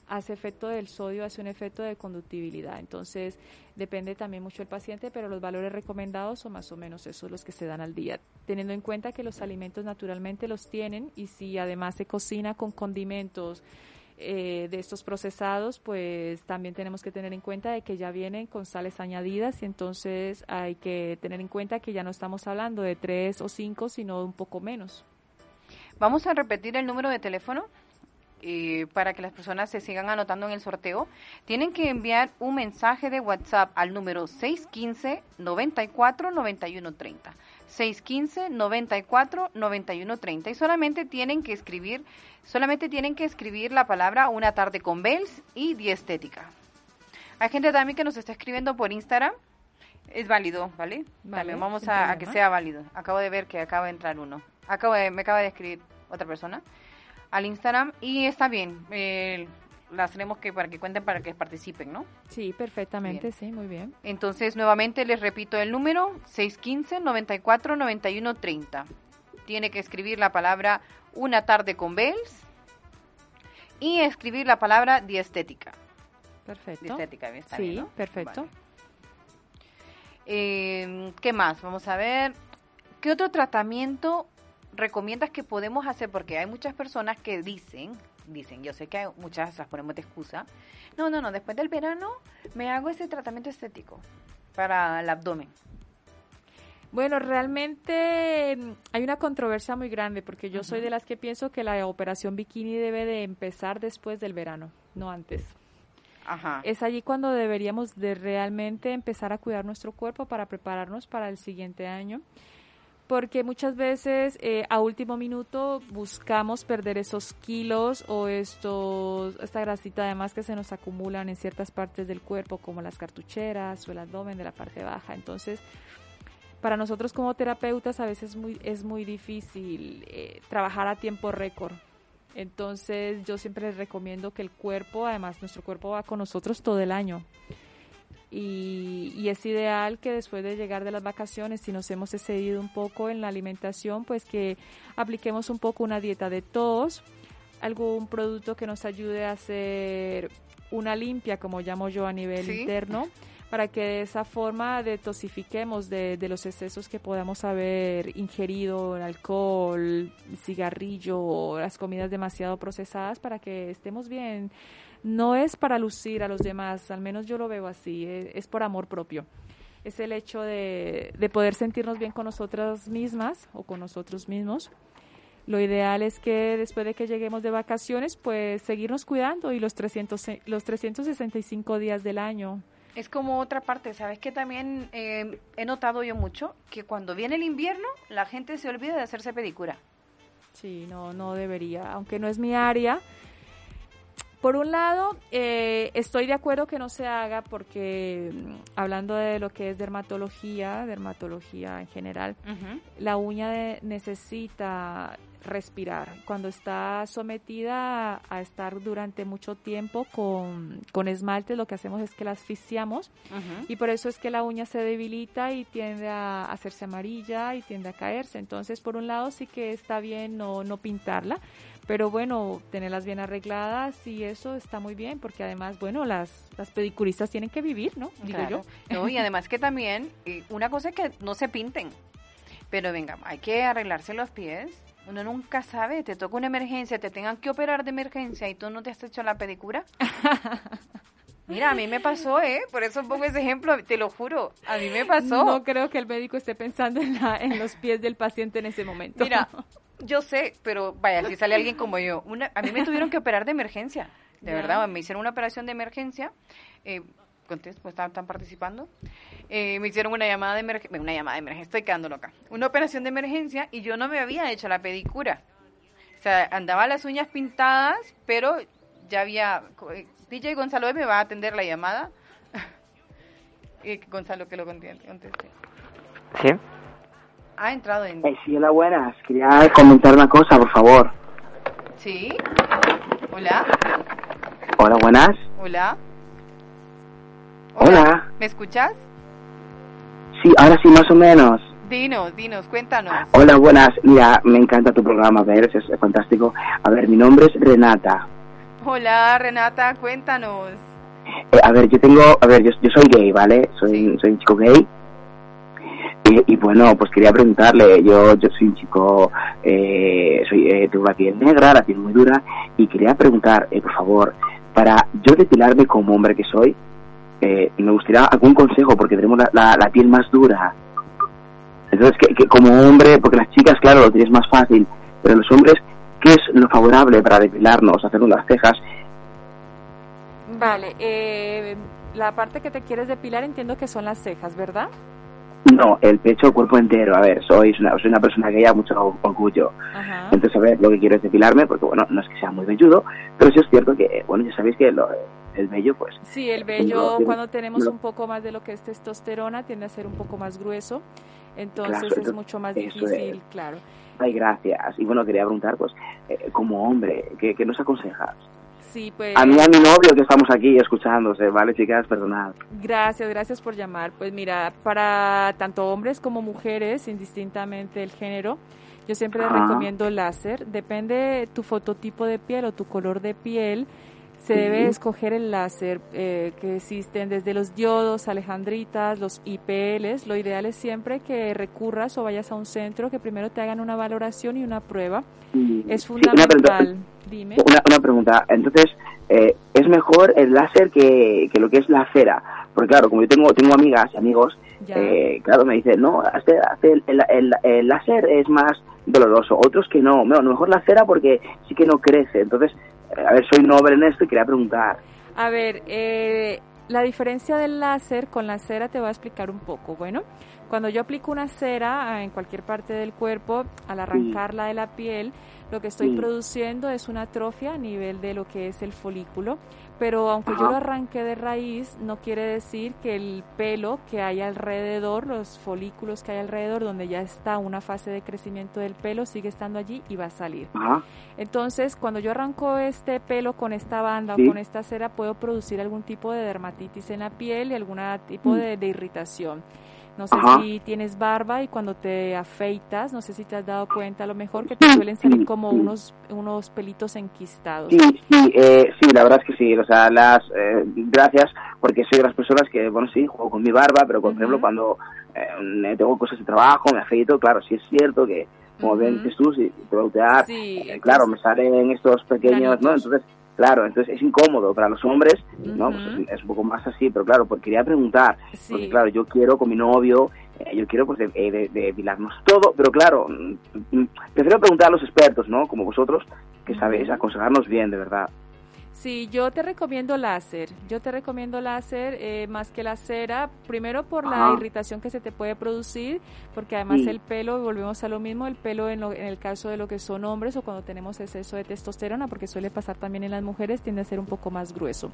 hace efecto del sodio, hace un efecto de conductibilidad. Entonces, depende también mucho del paciente, pero los valores recomendados son más o menos esos los que se dan al día, teniendo en cuenta que los alimentos naturalmente los tienen y si además se cocina con condimentos eh, de estos procesados, pues también tenemos que tener en cuenta de que ya vienen con sales añadidas y entonces hay que tener en cuenta que ya no estamos hablando de tres o cinco, sino un poco menos. Vamos a repetir el número de teléfono eh, para que las personas se sigan anotando en el sorteo. Tienen que enviar un mensaje de WhatsApp al número 615 94 91 30. 615 94 91 30 y solamente tienen que escribir solamente tienen que escribir la palabra una tarde con Bells y diestética. Hay gente también que nos está escribiendo por Instagram. Es válido, ¿vale? Vale, también vamos a, a que sea válido. Acabo de ver que acaba de entrar uno. Acabo de, me acaba de escribir otra persona. Al Instagram y está bien. Eh, las tenemos que para que cuenten para que participen, ¿no? Sí, perfectamente, sí, muy bien. Entonces, nuevamente les repito el número 615 94 91 30. Tiene que escribir la palabra Una tarde con Bells y escribir la palabra diestética. Perfecto. Diestética, está sí, bien, ¿no? perfecto. Vale. Eh, ¿Qué más? Vamos a ver. ¿Qué otro tratamiento recomiendas que podemos hacer? Porque hay muchas personas que dicen, dicen, yo sé que hay muchas las ponemos de excusa. No, no, no, después del verano me hago ese tratamiento estético para el abdomen. Bueno, realmente mm, hay una controversia muy grande porque yo soy de las que pienso que la operación bikini debe de empezar después del verano, no antes. Ajá. Es allí cuando deberíamos de realmente empezar a cuidar nuestro cuerpo para prepararnos para el siguiente año. Porque muchas veces eh, a último minuto buscamos perder esos kilos o estos, esta grasita además que se nos acumulan en ciertas partes del cuerpo como las cartucheras o el abdomen de la parte baja. Entonces, para nosotros como terapeutas a veces muy, es muy difícil eh, trabajar a tiempo récord. Entonces yo siempre les recomiendo que el cuerpo, además nuestro cuerpo va con nosotros todo el año. Y, y, es ideal que después de llegar de las vacaciones, si nos hemos excedido un poco en la alimentación, pues que apliquemos un poco una dieta de tos, algún producto que nos ayude a hacer una limpia, como llamo yo a nivel ¿Sí? interno, para que de esa forma detoxifiquemos de, de los excesos que podamos haber ingerido, el alcohol, cigarrillo, las comidas demasiado procesadas, para que estemos bien. No es para lucir a los demás, al menos yo lo veo así, es, es por amor propio. Es el hecho de, de poder sentirnos bien con nosotras mismas o con nosotros mismos. Lo ideal es que después de que lleguemos de vacaciones, pues seguirnos cuidando y los, 300, los 365 días del año. Es como otra parte, ¿sabes? Que también eh, he notado yo mucho que cuando viene el invierno la gente se olvida de hacerse pedicura. Sí, no, no debería, aunque no es mi área. Por un lado, eh, estoy de acuerdo que no se haga porque mm, hablando de lo que es dermatología, dermatología en general, la uña de- necesita respirar. Cuando está sometida a, estar durante mucho tiempo con, con esmalte, lo que hacemos es que la asfixiamos y por eso es que la uña se debilita y tiende a hacerse amarilla y tiende a caerse. Entonces, por un lado sí que está bien no, no pintarla, pero bueno, tenerlas bien arregladas y eso está muy bien porque además, bueno, las, las pedicuristas tienen que vivir, ¿no? Digo Claro. yo. No, y además que también, eh, una cosa es que no se pinten, pero venga, hay que arreglarse los pies. Uno nunca sabe, te toca una emergencia, te tengan que operar de emergencia y tú no te has hecho la pedicura. [LAUGHS] Mira, a mí me pasó, ¿eh? Por eso pongo ese ejemplo, te lo juro, a mí me pasó. No creo que el médico esté pensando en, la- en los pies del paciente en ese momento. Mira, [LAUGHS] yo sé, pero vaya, si sale alguien como yo, una, a mí me tuvieron que operar de emergencia, de Ya. verdad, me hicieron una operación de emergencia, eh, contesto, pues están participando, eh, me hicieron una llamada de emergencia, una llamada de emergencia, estoy quedando loca, una operación de emergencia y yo no me había hecho la pedicura, o sea, andaba las uñas pintadas, pero ya había, eh, DJ Gonzalo me va a atender la llamada, [LAUGHS] Eh, Gonzalo que lo conteste. Sí. ha entrado en... Sí, hola, buenas. Quería comentar una cosa, por favor. ¿Sí? ¿Hola? Hola, buenas. ¿Hola? Hola. ¿Me escuchas? Sí, ahora sí, más o menos. Dinos, dinos, cuéntanos. Hola, buenas. Mira, me encanta tu programa, a ver, es, es fantástico. A ver, mi nombre es Renata. Hola, Renata, cuéntanos. Eh, a ver, yo tengo, a ver, yo, yo soy gay, ¿vale? Soy, soy un chico gay. Y, y bueno, pues quería preguntarle, yo, yo soy un chico, eh, soy, eh, tengo la piel negra, la piel muy dura, y quería preguntar, eh, por favor, para yo depilarme como hombre que soy, eh, me gustaría algún consejo, porque tenemos la, la, la piel más dura. Entonces, que, que como hombre, porque las chicas, claro, lo tienes más fácil, pero los hombres, ¿qué es lo favorable para depilarnos, hacernos las cejas? Vale, eh, la parte que te quieres depilar entiendo que son las cejas, ¿verdad? No, el pecho, el cuerpo entero. A ver, soy una, soy una persona que ya mucho orgullo. Ajá. Entonces, a ver, lo que quiero es depilarme, porque bueno, no es que sea muy velludo, pero sí es cierto que, bueno, ya sabéis que lo- el vello, pues... Sí, el vello cuando tenemos un poco más de lo que es testosterona tiende a ser un poco más grueso, entonces es mucho más difícil, claro. Ay, gracias. Y bueno, quería preguntar, pues, eh, como hombre, ¿qué, ¿qué, nos aconsejas? Sí, pues... A mí a mi novio que estamos aquí escuchándose, ¿vale, chicas? Perdonad. Gracias, gracias por llamar. Pues mira, para tanto hombres como mujeres, indistintamente el género, yo siempre les recomiendo láser. Depende tu fototipo de piel o tu color de piel, se debe escoger el láser eh, que existen desde los diodos, alejandritas, los IPLs. Lo ideal es siempre que recurras o vayas a un centro que primero te hagan una valoración y una prueba. Es fundamental. una, Dime. Una, pregunta. Entonces, eh, ¿es mejor el láser que, que, lo que es la cera? Porque claro, como yo tengo, tengo amigas y amigos, eh, claro, me dicen, no, hace, el, el, el, láser es más doloroso. Otros que no. No, a lo mejor la cera porque sí que no crece. Entonces, a ver, soy noble en esto y quería preguntar. A ver, eh, la diferencia del láser con la cera te voy a explicar un poco. Bueno, cuando yo aplico una cera en cualquier parte del cuerpo, al arrancarla de la piel, lo que estoy produciendo es una atrofia a nivel de lo que es el folículo, pero aunque yo lo arranque de raíz, no quiere decir que el pelo que hay alrededor, los folículos que hay alrededor, donde ya está una fase de crecimiento del pelo, sigue estando allí y va a salir. Entonces, cuando yo arranco este pelo con esta banda o con esta cera, puedo producir algún tipo de dermatitis en la piel y algún tipo mm. de irritación. No sé si tienes barba y cuando te afeitas, no sé si te has dado cuenta a lo mejor que te suelen salir como unos unos pelitos enquistados. Sí, sí, eh, sí, la verdad es que sí. O sea, las eh, gracias porque soy de las personas que, bueno, sí, juego con mi barba, pero por ejemplo cuando eh, tengo cosas de trabajo, me afeito, claro, sí es cierto que como ven Jesús y te voy a eh, claro, me salen estos pequeños, ¿no? Entonces Claro, entonces es incómodo para los hombres, ¿no? Pues es, un poco más así, pero claro, porque quería preguntar, porque claro, yo quiero con mi novio, eh, yo quiero pues depilarnos de, todo, pero claro, mm, mm, prefiero preguntar a los expertos, ¿no? Como vosotros, que sabéis aconsejarnos bien, de verdad. Sí, yo te recomiendo láser. Yo te recomiendo láser eh, más que la cera, primero por la irritación que se te puede producir, porque además el pelo, volvemos a lo mismo, el pelo en, en, el caso de lo que son hombres o cuando tenemos exceso de testosterona, porque suele pasar también en las mujeres, tiende a ser un poco más grueso.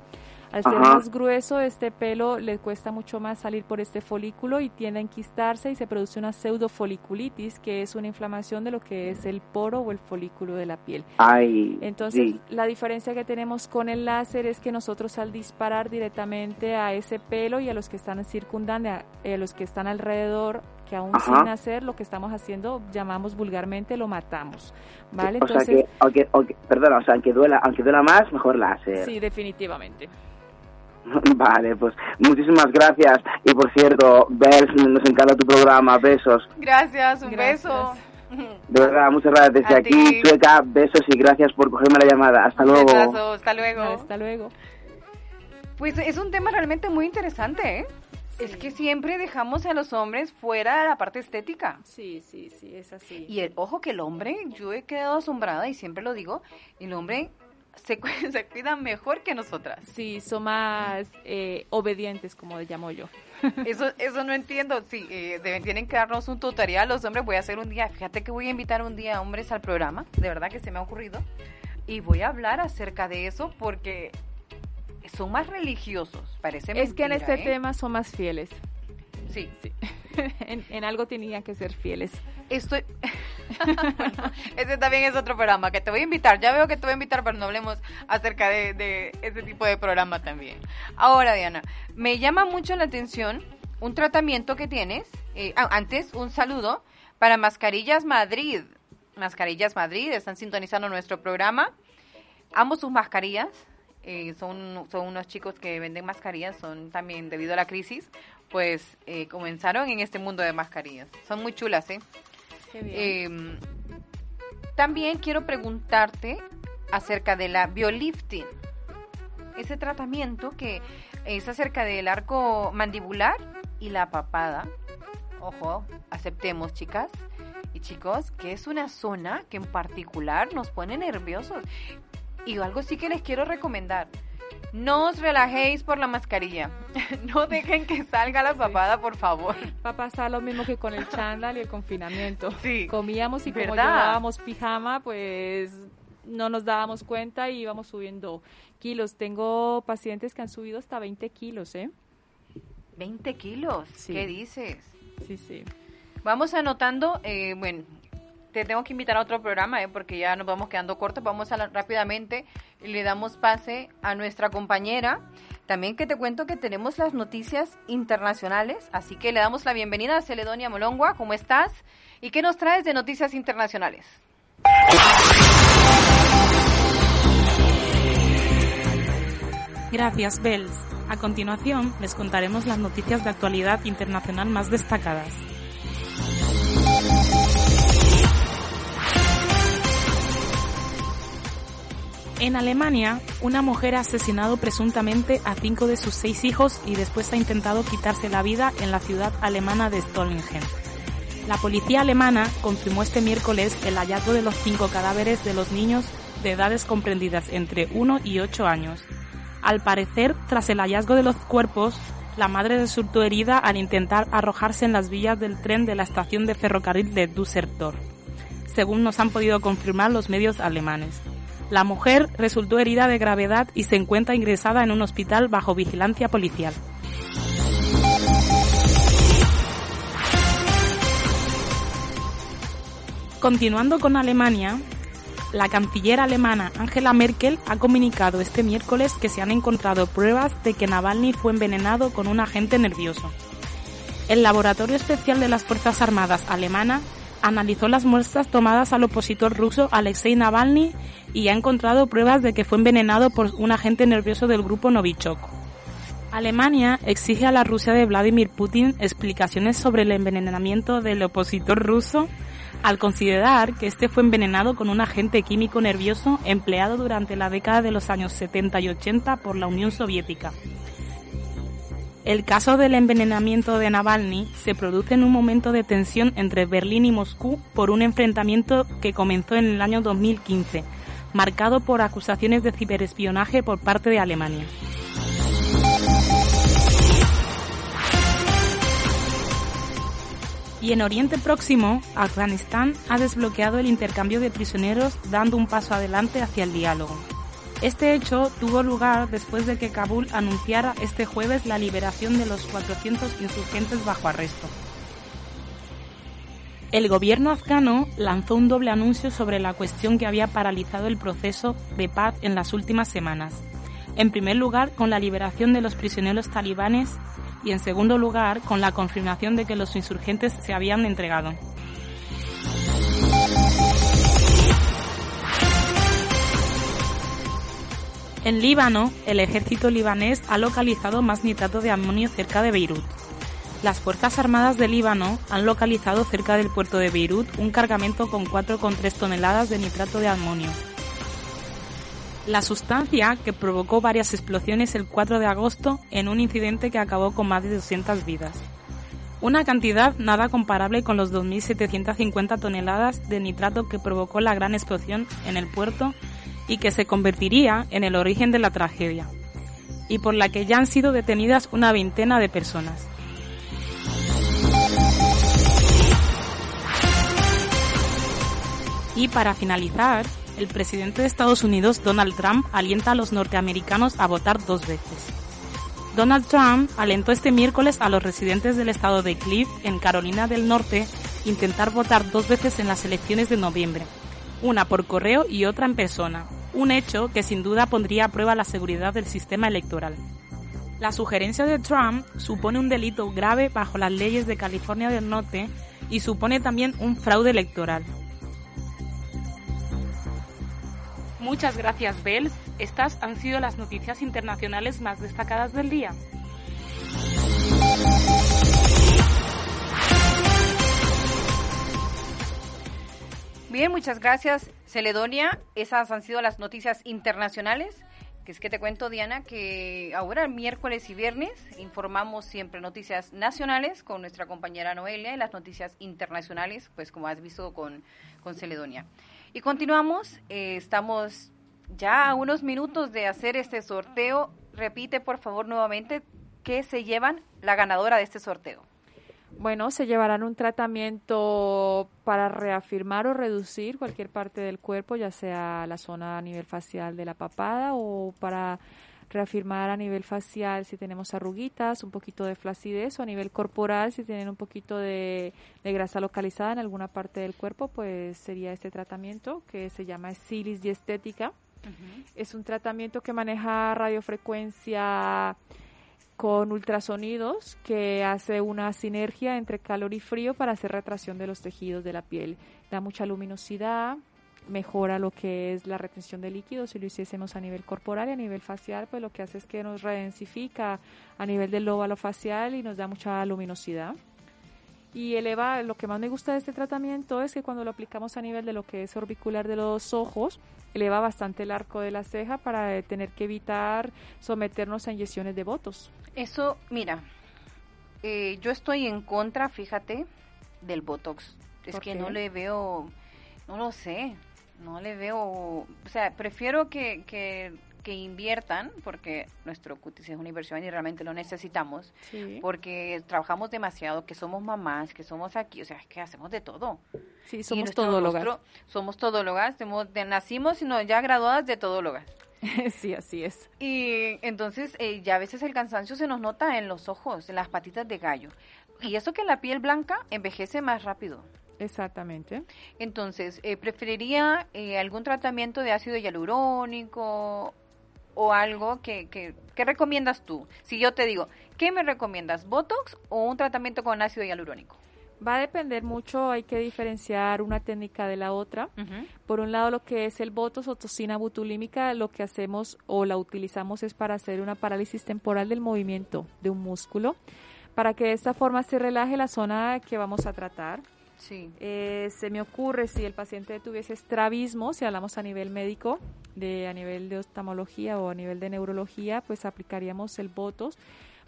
Al ser más grueso, este pelo le cuesta mucho más salir por este folículo y tiende a enquistarse y se produce una pseudofoliculitis, que es una inflamación de lo que es el poro o el folículo de la piel. Ay, Entonces, la diferencia que tenemos con el láser es que nosotros al disparar directamente a ese pelo y a los que están circundando, a, eh, los que están alrededor, que aún sin hacer lo que estamos haciendo, llamamos vulgarmente, lo matamos, ¿vale? O sea que, aunque, perdona, o sea, aunque duela, aunque duela más, mejor láser. Sí, definitivamente. [LAUGHS] Vale, pues muchísimas gracias. Y por cierto, Bels, nos encanta tu programa. Besos. Gracias, un beso. De verdad, muchas gracias. Desde aquí, Chueca, besos y gracias por cogerme la llamada. Hasta luego. hasta luego. Hasta luego. Pues es un tema realmente muy interesante, ¿eh? Es que siempre dejamos a los hombres fuera de la parte estética. Sí, sí, sí, es así. Y el, ojo que el hombre, yo he quedado asombrada y siempre lo digo, el hombre se, [LAUGHS] se cuida mejor que nosotras. Sí, son más eh, obedientes, como le llamo yo. [LAUGHS] Eso, eso no entiendo. Sí, eh, deben, tienen que darnos un tutorial los hombres. Voy a hacer un día, fíjate que voy a invitar un día a hombres al programa, de verdad que se me ha ocurrido. Y voy a hablar acerca de eso porque son más religiosos, parece Es que en este ¿eh? tema son más fieles. Sí, sí. [LAUGHS] en, algo tenían que ser fieles. Estoy. Ese también es otro programa que te voy a invitar. Ya veo que te voy a invitar, pero no hablemos acerca de, ese tipo de programa también. Ahora, Diana, me llama mucho la atención un tratamiento que tienes. Eh, ah, antes, un saludo para Mascarillas Madrid. Mascarillas Madrid, están sintonizando nuestro programa. Amo sus mascarillas. Eh, son, son unos chicos que venden mascarillas, son también debido a la crisis, pues eh, comenzaron en este mundo de mascarillas. Son muy chulas, ¿eh? Em, también quiero preguntarte acerca de la biolifting. Ese tratamiento que es acerca del arco mandibular y la papada. Ojo, aceptemos, chicas y chicos, que es una zona que en particular nos pone nerviosos. Y algo sí que les quiero recomendar. No os relajéis por la mascarilla. [LAUGHS] no dejen que salga la papada, por favor. Va a pasar lo mismo que con el chándal y el confinamiento. Sí. Comíamos y como llevábamos pijama, pues no nos dábamos cuenta y íbamos subiendo kilos. Tengo pacientes que han subido hasta 20 kilos, ¿eh? 20 kilos, ¿qué dices? Sí, sí. Vamos anotando, eh, bueno, te tengo que invitar a otro programa, ¿eh? porque ya nos vamos quedando cortos. Vamos a rápidamente y le damos pase a nuestra compañera. También que te cuento que tenemos las noticias internacionales, así que le damos la bienvenida a Celedonia Molongua. ¿Cómo estás? ¿Y qué nos traes de noticias internacionales? Gracias, Bells. A continuación, les contaremos las noticias de actualidad internacional más destacadas. En Alemania, una mujer ha asesinado presuntamente a cinco de sus seis hijos y después ha intentado quitarse la vida en la ciudad alemana de Stolingen. La policía alemana confirmó este miércoles el hallazgo de los cinco cadáveres de los niños de edades comprendidas entre 1 y 8 años, al parecer, tras el hallazgo de los cuerpos, la madre resultó herida al intentar arrojarse en las vías del tren de la estación de ferrocarril de Düsseldorf, según nos han podido confirmar los medios alemanes. La mujer resultó herida de gravedad y se encuentra ingresada en un hospital bajo vigilancia policial. Continuando con Alemania, la canciller alemana Angela Merkel ha comunicado este miércoles que se han encontrado pruebas de que Navalny fue envenenado con un agente nervioso. El Laboratorio Especial de las Fuerzas Armadas alemana analizó las muestras tomadas al opositor ruso Alexei Navalny y ha encontrado pruebas de que fue envenenado por un agente nervioso del grupo Novichok. Alemania exige a la Rusia de Vladimir Putin explicaciones sobre el envenenamiento del opositor ruso al considerar que este fue envenenado con un agente químico nervioso empleado durante la década de los años 70 y 80 por la Unión Soviética. El caso del envenenamiento de Navalny se produce en un momento de tensión entre Berlín y Moscú por un enfrentamiento que comenzó en el año 2015, marcado por acusaciones de ciberespionaje por parte de Alemania. Y en Oriente Próximo, Afganistán ha desbloqueado el intercambio de prisioneros dando un paso adelante hacia el diálogo. Este hecho tuvo lugar después de que Kabul anunciara este jueves la liberación de los 400 insurgentes bajo arresto. El gobierno afgano lanzó un doble anuncio sobre la cuestión que había paralizado el proceso de paz en las últimas semanas. En primer lugar, con la liberación de los prisioneros talibanes y en segundo lugar con la confirmación de que los insurgentes se habían entregado. En Líbano, el ejército libanés ha localizado más nitrato de amonio cerca de Beirut. Las Fuerzas Armadas de Líbano han localizado cerca del puerto de Beirut un cargamento con 4,3 toneladas de nitrato de amonio, la sustancia que provocó varias explosiones el 4 de agosto en un incidente que acabó con más de 200 vidas. Una cantidad nada comparable con los 2.750 toneladas de nitrato que provocó la gran explosión en el puerto y que se convertiría en el origen de la tragedia, y por la que ya han sido detenidas una veintena de personas. Y para finalizar, el presidente de Estados Unidos, Donald Trump, alienta a los norteamericanos a votar dos veces. Donald Trump alentó este miércoles a los residentes del estado de Cliff, en Carolina del Norte, intentar votar dos veces en las elecciones de noviembre, una por correo y otra en persona, un hecho que sin duda pondría a prueba la seguridad del sistema electoral. La sugerencia de Trump supone un delito grave bajo las leyes de California del Norte y supone también un fraude electoral. Muchas gracias, Bells. Estas han sido las noticias internacionales más destacadas del día. Bien, muchas gracias, Celedonia. Esas han sido las noticias internacionales. Que es que te cuento, Diana, que ahora miércoles y viernes informamos siempre noticias nacionales con nuestra compañera Noelia y las noticias internacionales, pues como has visto con, Celedonia. Y continuamos, eh, estamos ya a unos minutos de hacer este sorteo. Repite por favor nuevamente qué se llevan la ganadora de este sorteo. Bueno, se llevarán un tratamiento para reafirmar o reducir cualquier parte del cuerpo, ya sea la zona a nivel facial de la papada o para reafirmar a nivel facial si tenemos arruguitas, un poquito de flacidez o a nivel corporal si tienen un poquito de, grasa localizada en alguna parte del cuerpo, pues sería este tratamiento que se llama Silis Diestética. Es un tratamiento que maneja radiofrecuencia con ultrasonidos que hace una sinergia entre calor y frío para hacer retracción de los tejidos de la piel. Da mucha luminosidad, mejora lo que es la retención de líquidos si lo hiciésemos a nivel corporal y a nivel facial, pues lo que hace es que nos redensifica a nivel del óvalo facial y nos da mucha luminosidad. Y eleva, lo que más me gusta de este tratamiento es que cuando lo aplicamos a nivel de lo que es orbicular de los ojos, eleva bastante el arco de la ceja para tener que evitar someternos a inyecciones de votos. Eso, mira, eh, yo estoy en contra, fíjate, del Botox. Es que no le veo, no lo sé, no le veo, o sea, prefiero que, que, inviertan, porque nuestro cutis es una inversión y realmente lo necesitamos, porque trabajamos demasiado, que somos mamás, que somos aquí, o sea, es que hacemos de todo. Sí, somos todólogas. somos todólogas, nacimos sino ya graduadas de todólogas. [LAUGHS] sí, así es. Y entonces eh, ya a veces el cansancio se nos nota en los ojos, en las patitas de gallo. Y eso que la piel blanca envejece más rápido. Exactamente. Entonces, eh, ¿preferiría eh, algún tratamiento de ácido hialurónico o algo que, que, recomiendas tú? Si yo te digo, ¿qué me recomiendas? ¿Botox o un tratamiento con ácido hialurónico? Va a depender mucho, hay que diferenciar una técnica de la otra. Por un lado, lo que es el botox o toxina butulímica, lo que hacemos o la utilizamos es para hacer una parálisis temporal del movimiento de un músculo, para que de esta forma se relaje la zona que vamos a tratar. Sí. Eh, se me ocurre si el paciente tuviese estrabismo, si hablamos a nivel médico, de a nivel de oftalmología o a nivel de neurología, pues aplicaríamos el botox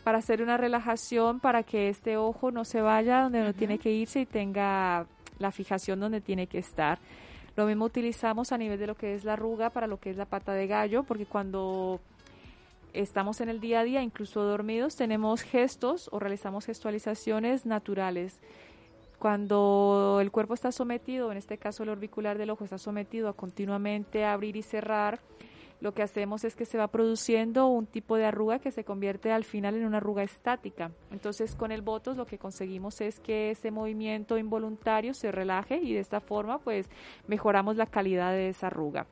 para hacer una relajación para que este ojo no se vaya donde no tiene que irse y tenga la fijación donde tiene que estar. Lo mismo utilizamos a nivel de lo que es la arruga para lo que es la pata de gallo, porque cuando estamos en el día a día, incluso dormidos, tenemos gestos o realizamos gestualizaciones naturales cuando el cuerpo está sometido, en este caso el orbicular del ojo está sometido a continuamente abrir y cerrar, lo que hacemos es que se va produciendo un tipo de arruga que se convierte al final en una arruga estática. Entonces con el botox lo que conseguimos es que ese movimiento involuntario se relaje y de esta forma pues mejoramos la calidad de esa arruga.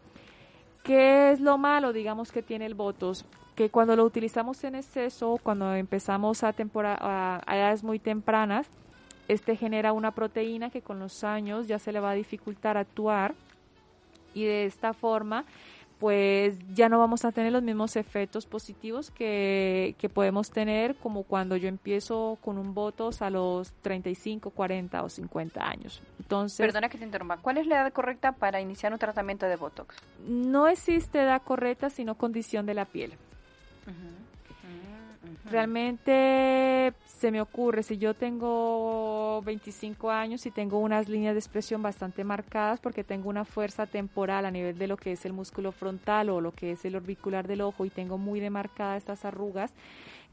¿Qué es lo malo, digamos, que tiene el botox? Que cuando lo utilizamos en exceso, cuando empezamos a, a edades muy tempranas, este genera una proteína que con los años ya se le va a dificultar actuar y de esta forma pues ya no vamos a tener los mismos efectos positivos que, que podemos tener como cuando yo empiezo con un Botox a los 35, 40 o 50 años. Entonces, Perdona que te interrumpa. ¿Cuál es la edad correcta para iniciar un tratamiento de Botox? No existe edad correcta, sino condición de la piel. Realmente se me ocurre, si yo tengo 25 años y tengo unas líneas de expresión bastante marcadas porque tengo una fuerza temporal a nivel de lo que es el músculo frontal o lo que es el orbicular del ojo y tengo muy demarcadas estas arrugas,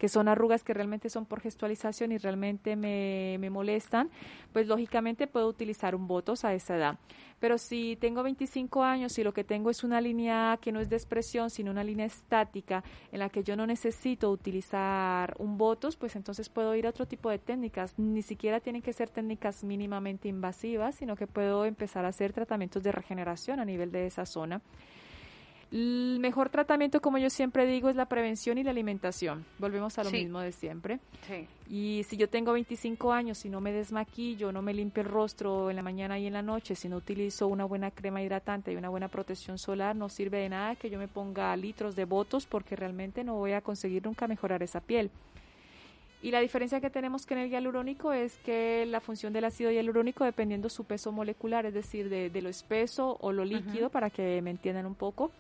que son arrugas que realmente son por gestualización y realmente me, me molestan, pues lógicamente puedo utilizar un botox a esa edad. Pero si tengo 25 años y lo que tengo es una línea que no es de expresión, sino una línea estática en la que yo no necesito utilizar un botox, pues entonces puedo ir a otro tipo de técnicas. Ni siquiera tienen que ser técnicas mínimamente invasivas, sino que puedo empezar a hacer tratamientos de regeneración a nivel de esa zona. El mejor tratamiento, como yo siempre digo, es la prevención y la alimentación. Volvemos a lo mismo de siempre. Y si yo tengo 25 años y no me desmaquillo, no me limpio el rostro en la mañana y en la noche, si no utilizo una buena crema hidratante y una buena protección solar, no sirve de nada que yo me ponga litros de votos porque realmente no voy a conseguir nunca mejorar esa piel. Y la diferencia que tenemos con el hialurónico es que la función del ácido hialurónico dependiendo su peso molecular, es decir, de, lo espeso o lo líquido, para que me entiendan un poco,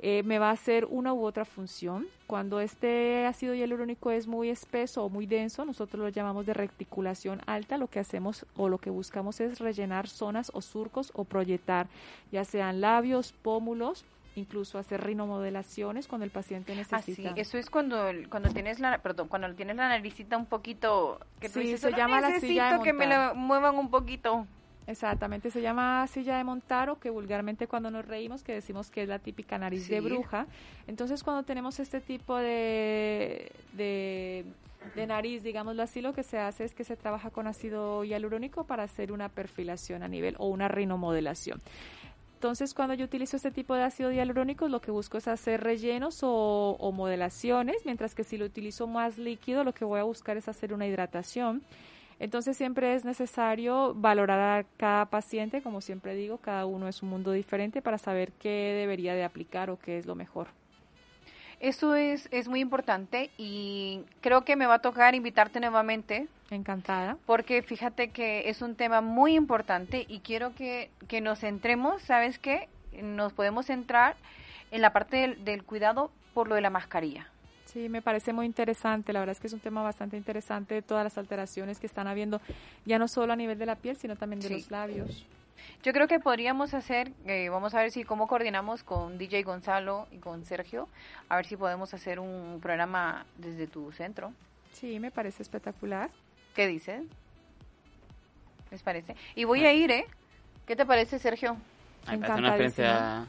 eh, me va a hacer una u otra función. Cuando este ácido hialurónico es muy espeso o muy denso, nosotros lo llamamos de reticulación alta, lo que hacemos o lo que buscamos es rellenar zonas o surcos o proyectar, ya sean labios, pómulos incluso hacer rinomodelaciones cuando el paciente Ah, sí, necesita. eso es cuando cuando tienes la perdón, cuando tienes la naricita un poquito que tú Sí, dices, se "Solo llama la silla de que me montar". lo muevan un poquito. Exactamente, se llama silla de montar o que vulgarmente cuando nos reímos que decimos que es la típica nariz de bruja. Entonces cuando tenemos este tipo de, de, de nariz, digámoslo así, lo que se hace es que se trabaja con ácido hialurónico para hacer una perfilación a nivel o una rinomodelación. Entonces, cuando yo utilizo este tipo de ácido hialurónico, lo que busco es hacer rellenos o, o modelaciones, mientras que si lo utilizo más líquido, lo que voy a buscar es hacer una hidratación. Entonces, siempre es necesario valorar a cada paciente, como siempre digo, cada uno es un mundo diferente para saber qué debería de aplicar o qué es lo mejor. Eso es es muy importante y creo que me va a tocar invitarte nuevamente Encantada. porque fíjate que es un tema muy importante y quiero que, que nos centremos, ¿sabes qué? Nos podemos centrar en la parte del, del cuidado por lo de la mascarilla. Sí, me parece muy interesante. La verdad es que es un tema bastante interesante de todas las alteraciones que están habiendo, ya no solo a nivel de la piel, sino también de Sí. los labios. Yo creo que podríamos hacer, eh, vamos a ver si cómo coordinamos con DJ Gonzalo y con Sergio, a ver si podemos hacer un programa desde tu centro. Sí, me parece espectacular. ¿Qué dices? ¿Les parece? Y voy a ir, ¿eh? ¿Qué te parece, Sergio? Me parece una experiencia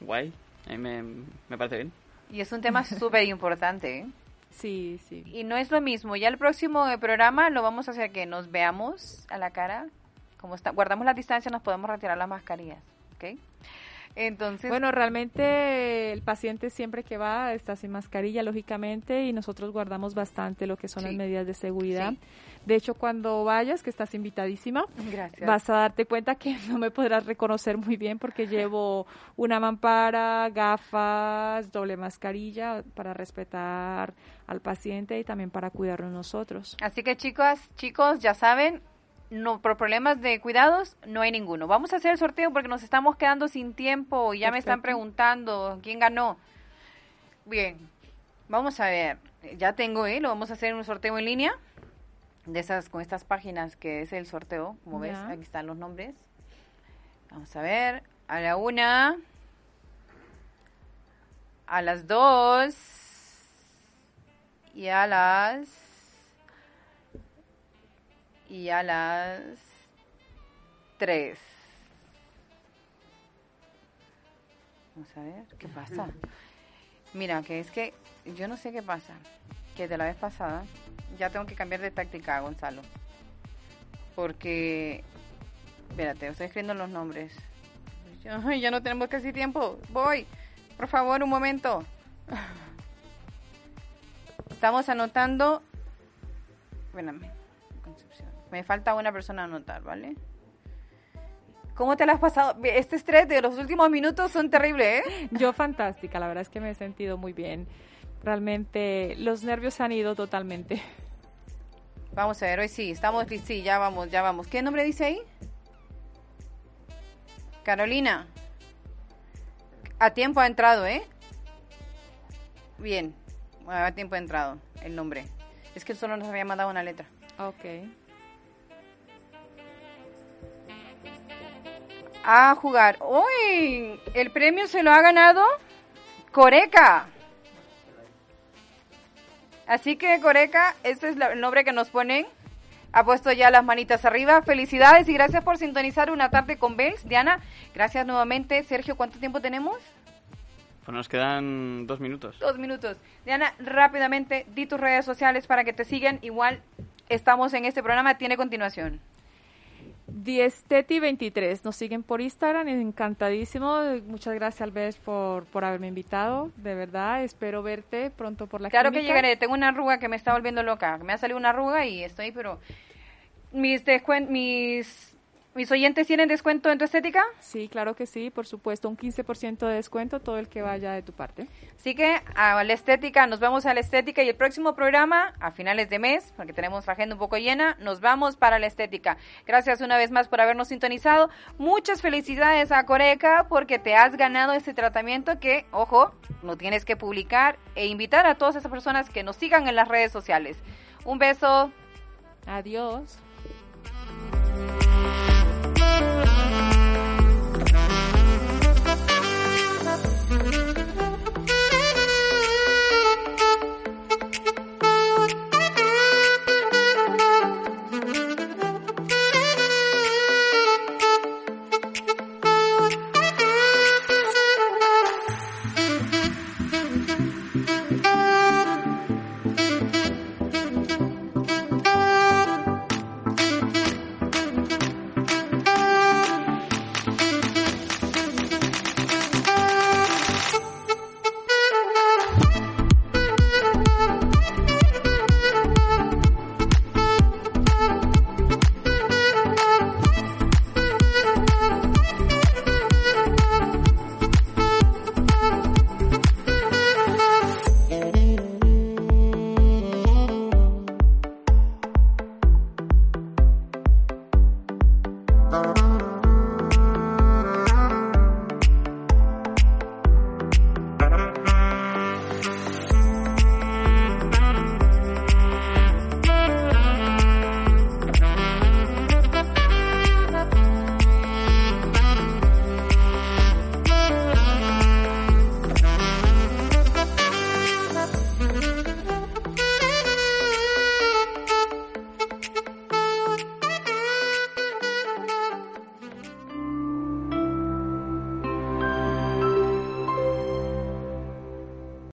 guay. A mí me, me parece bien. Y es un tema súper importante, ¿eh? [LAUGHS] Sí, sí. Y no es lo mismo. Ya el próximo programa lo vamos a hacer que nos veamos a la cara. Como está, guardamos la distancia, nos podemos retirar las mascarillas, ¿ok? Entonces, Bueno, realmente el paciente siempre que va está sin mascarilla, lógicamente, y nosotros guardamos bastante lo que son las medidas de seguridad. Sí. De hecho, cuando vayas, que estás invitadísima, gracias. vas a darte cuenta que [LAUGHS] no me podrás reconocer muy bien porque llevo una mampara, gafas, doble mascarilla para respetar al paciente y también para cuidarnos nosotros. Así que chicas, chicos, ya saben, no por problemas de cuidados no hay ninguno. Vamos a hacer el sorteo porque nos estamos quedando sin tiempo y ya me están preguntando quién ganó. Bien, vamos a ver. Ya tengo, ¿eh? Lo vamos a hacer un sorteo en línea de esas con estas páginas que es el sorteo, como ves, aquí están los nombres. Vamos a ver, a la una, a las dos y a las y a las 3. Vamos a ver, ¿qué pasa? Mira, que es que yo no sé qué pasa. Que de la vez pasada ya tengo que cambiar de táctica, Gonzalo. Porque, espérate, estoy escribiendo los nombres. Ya no tenemos casi tiempo. Voy, por favor, un momento. Estamos anotando. Espérame. Concepción. Me falta una persona a anotar, ¿vale? ¿Cómo te la has pasado? Este estrés de los últimos minutos son terribles, ¿eh? Yo fantástica, la verdad es que me he sentido muy bien. Realmente los nervios se han ido totalmente. Vamos a ver, hoy sí, estamos sí, ya vamos, ya vamos. ¿Qué nombre dice ahí? Carolina. A tiempo ha entrado, ¿eh? Bien, a tiempo ha entrado el nombre. Es que solo nos había mandado una letra. Ok. A jugar. ¡Uy! El premio se lo ha ganado Coreca. Así que Coreca, ese es el nombre que nos ponen. Ha puesto ya las manitas arriba. Felicidades y gracias por sintonizar una tarde con Bells. Diana, gracias nuevamente. Sergio, ¿cuánto tiempo tenemos? Pues nos quedan dos minutos. Dos minutos. Diana, rápidamente, di tus redes sociales para que te sigan. Igual estamos en este programa, tiene continuación. Diesteti23, nos siguen por Instagram, encantadísimo. Muchas gracias, Albert, por, por haberme invitado. De verdad, espero verte pronto por la Claro que llegaré. Tengo una arruga que me está volviendo loca. Me ha salido una arruga y estoy, pero... Mis, mis, mis oyentes tienen descuento en tu estética. Sí, claro que sí, por supuesto, un 15% de descuento todo el que vaya de tu parte. Así que a la estética, nos vamos a la estética y el próximo programa, a finales de mes, porque tenemos la agenda un poco llena, nos vamos para la estética. Gracias una vez más por habernos sintonizado. Muchas felicidades a Coreca porque te has ganado este tratamiento que, ojo, no tienes que publicar e invitar a todas esas personas que nos sigan en las redes sociales. Un beso. Adiós.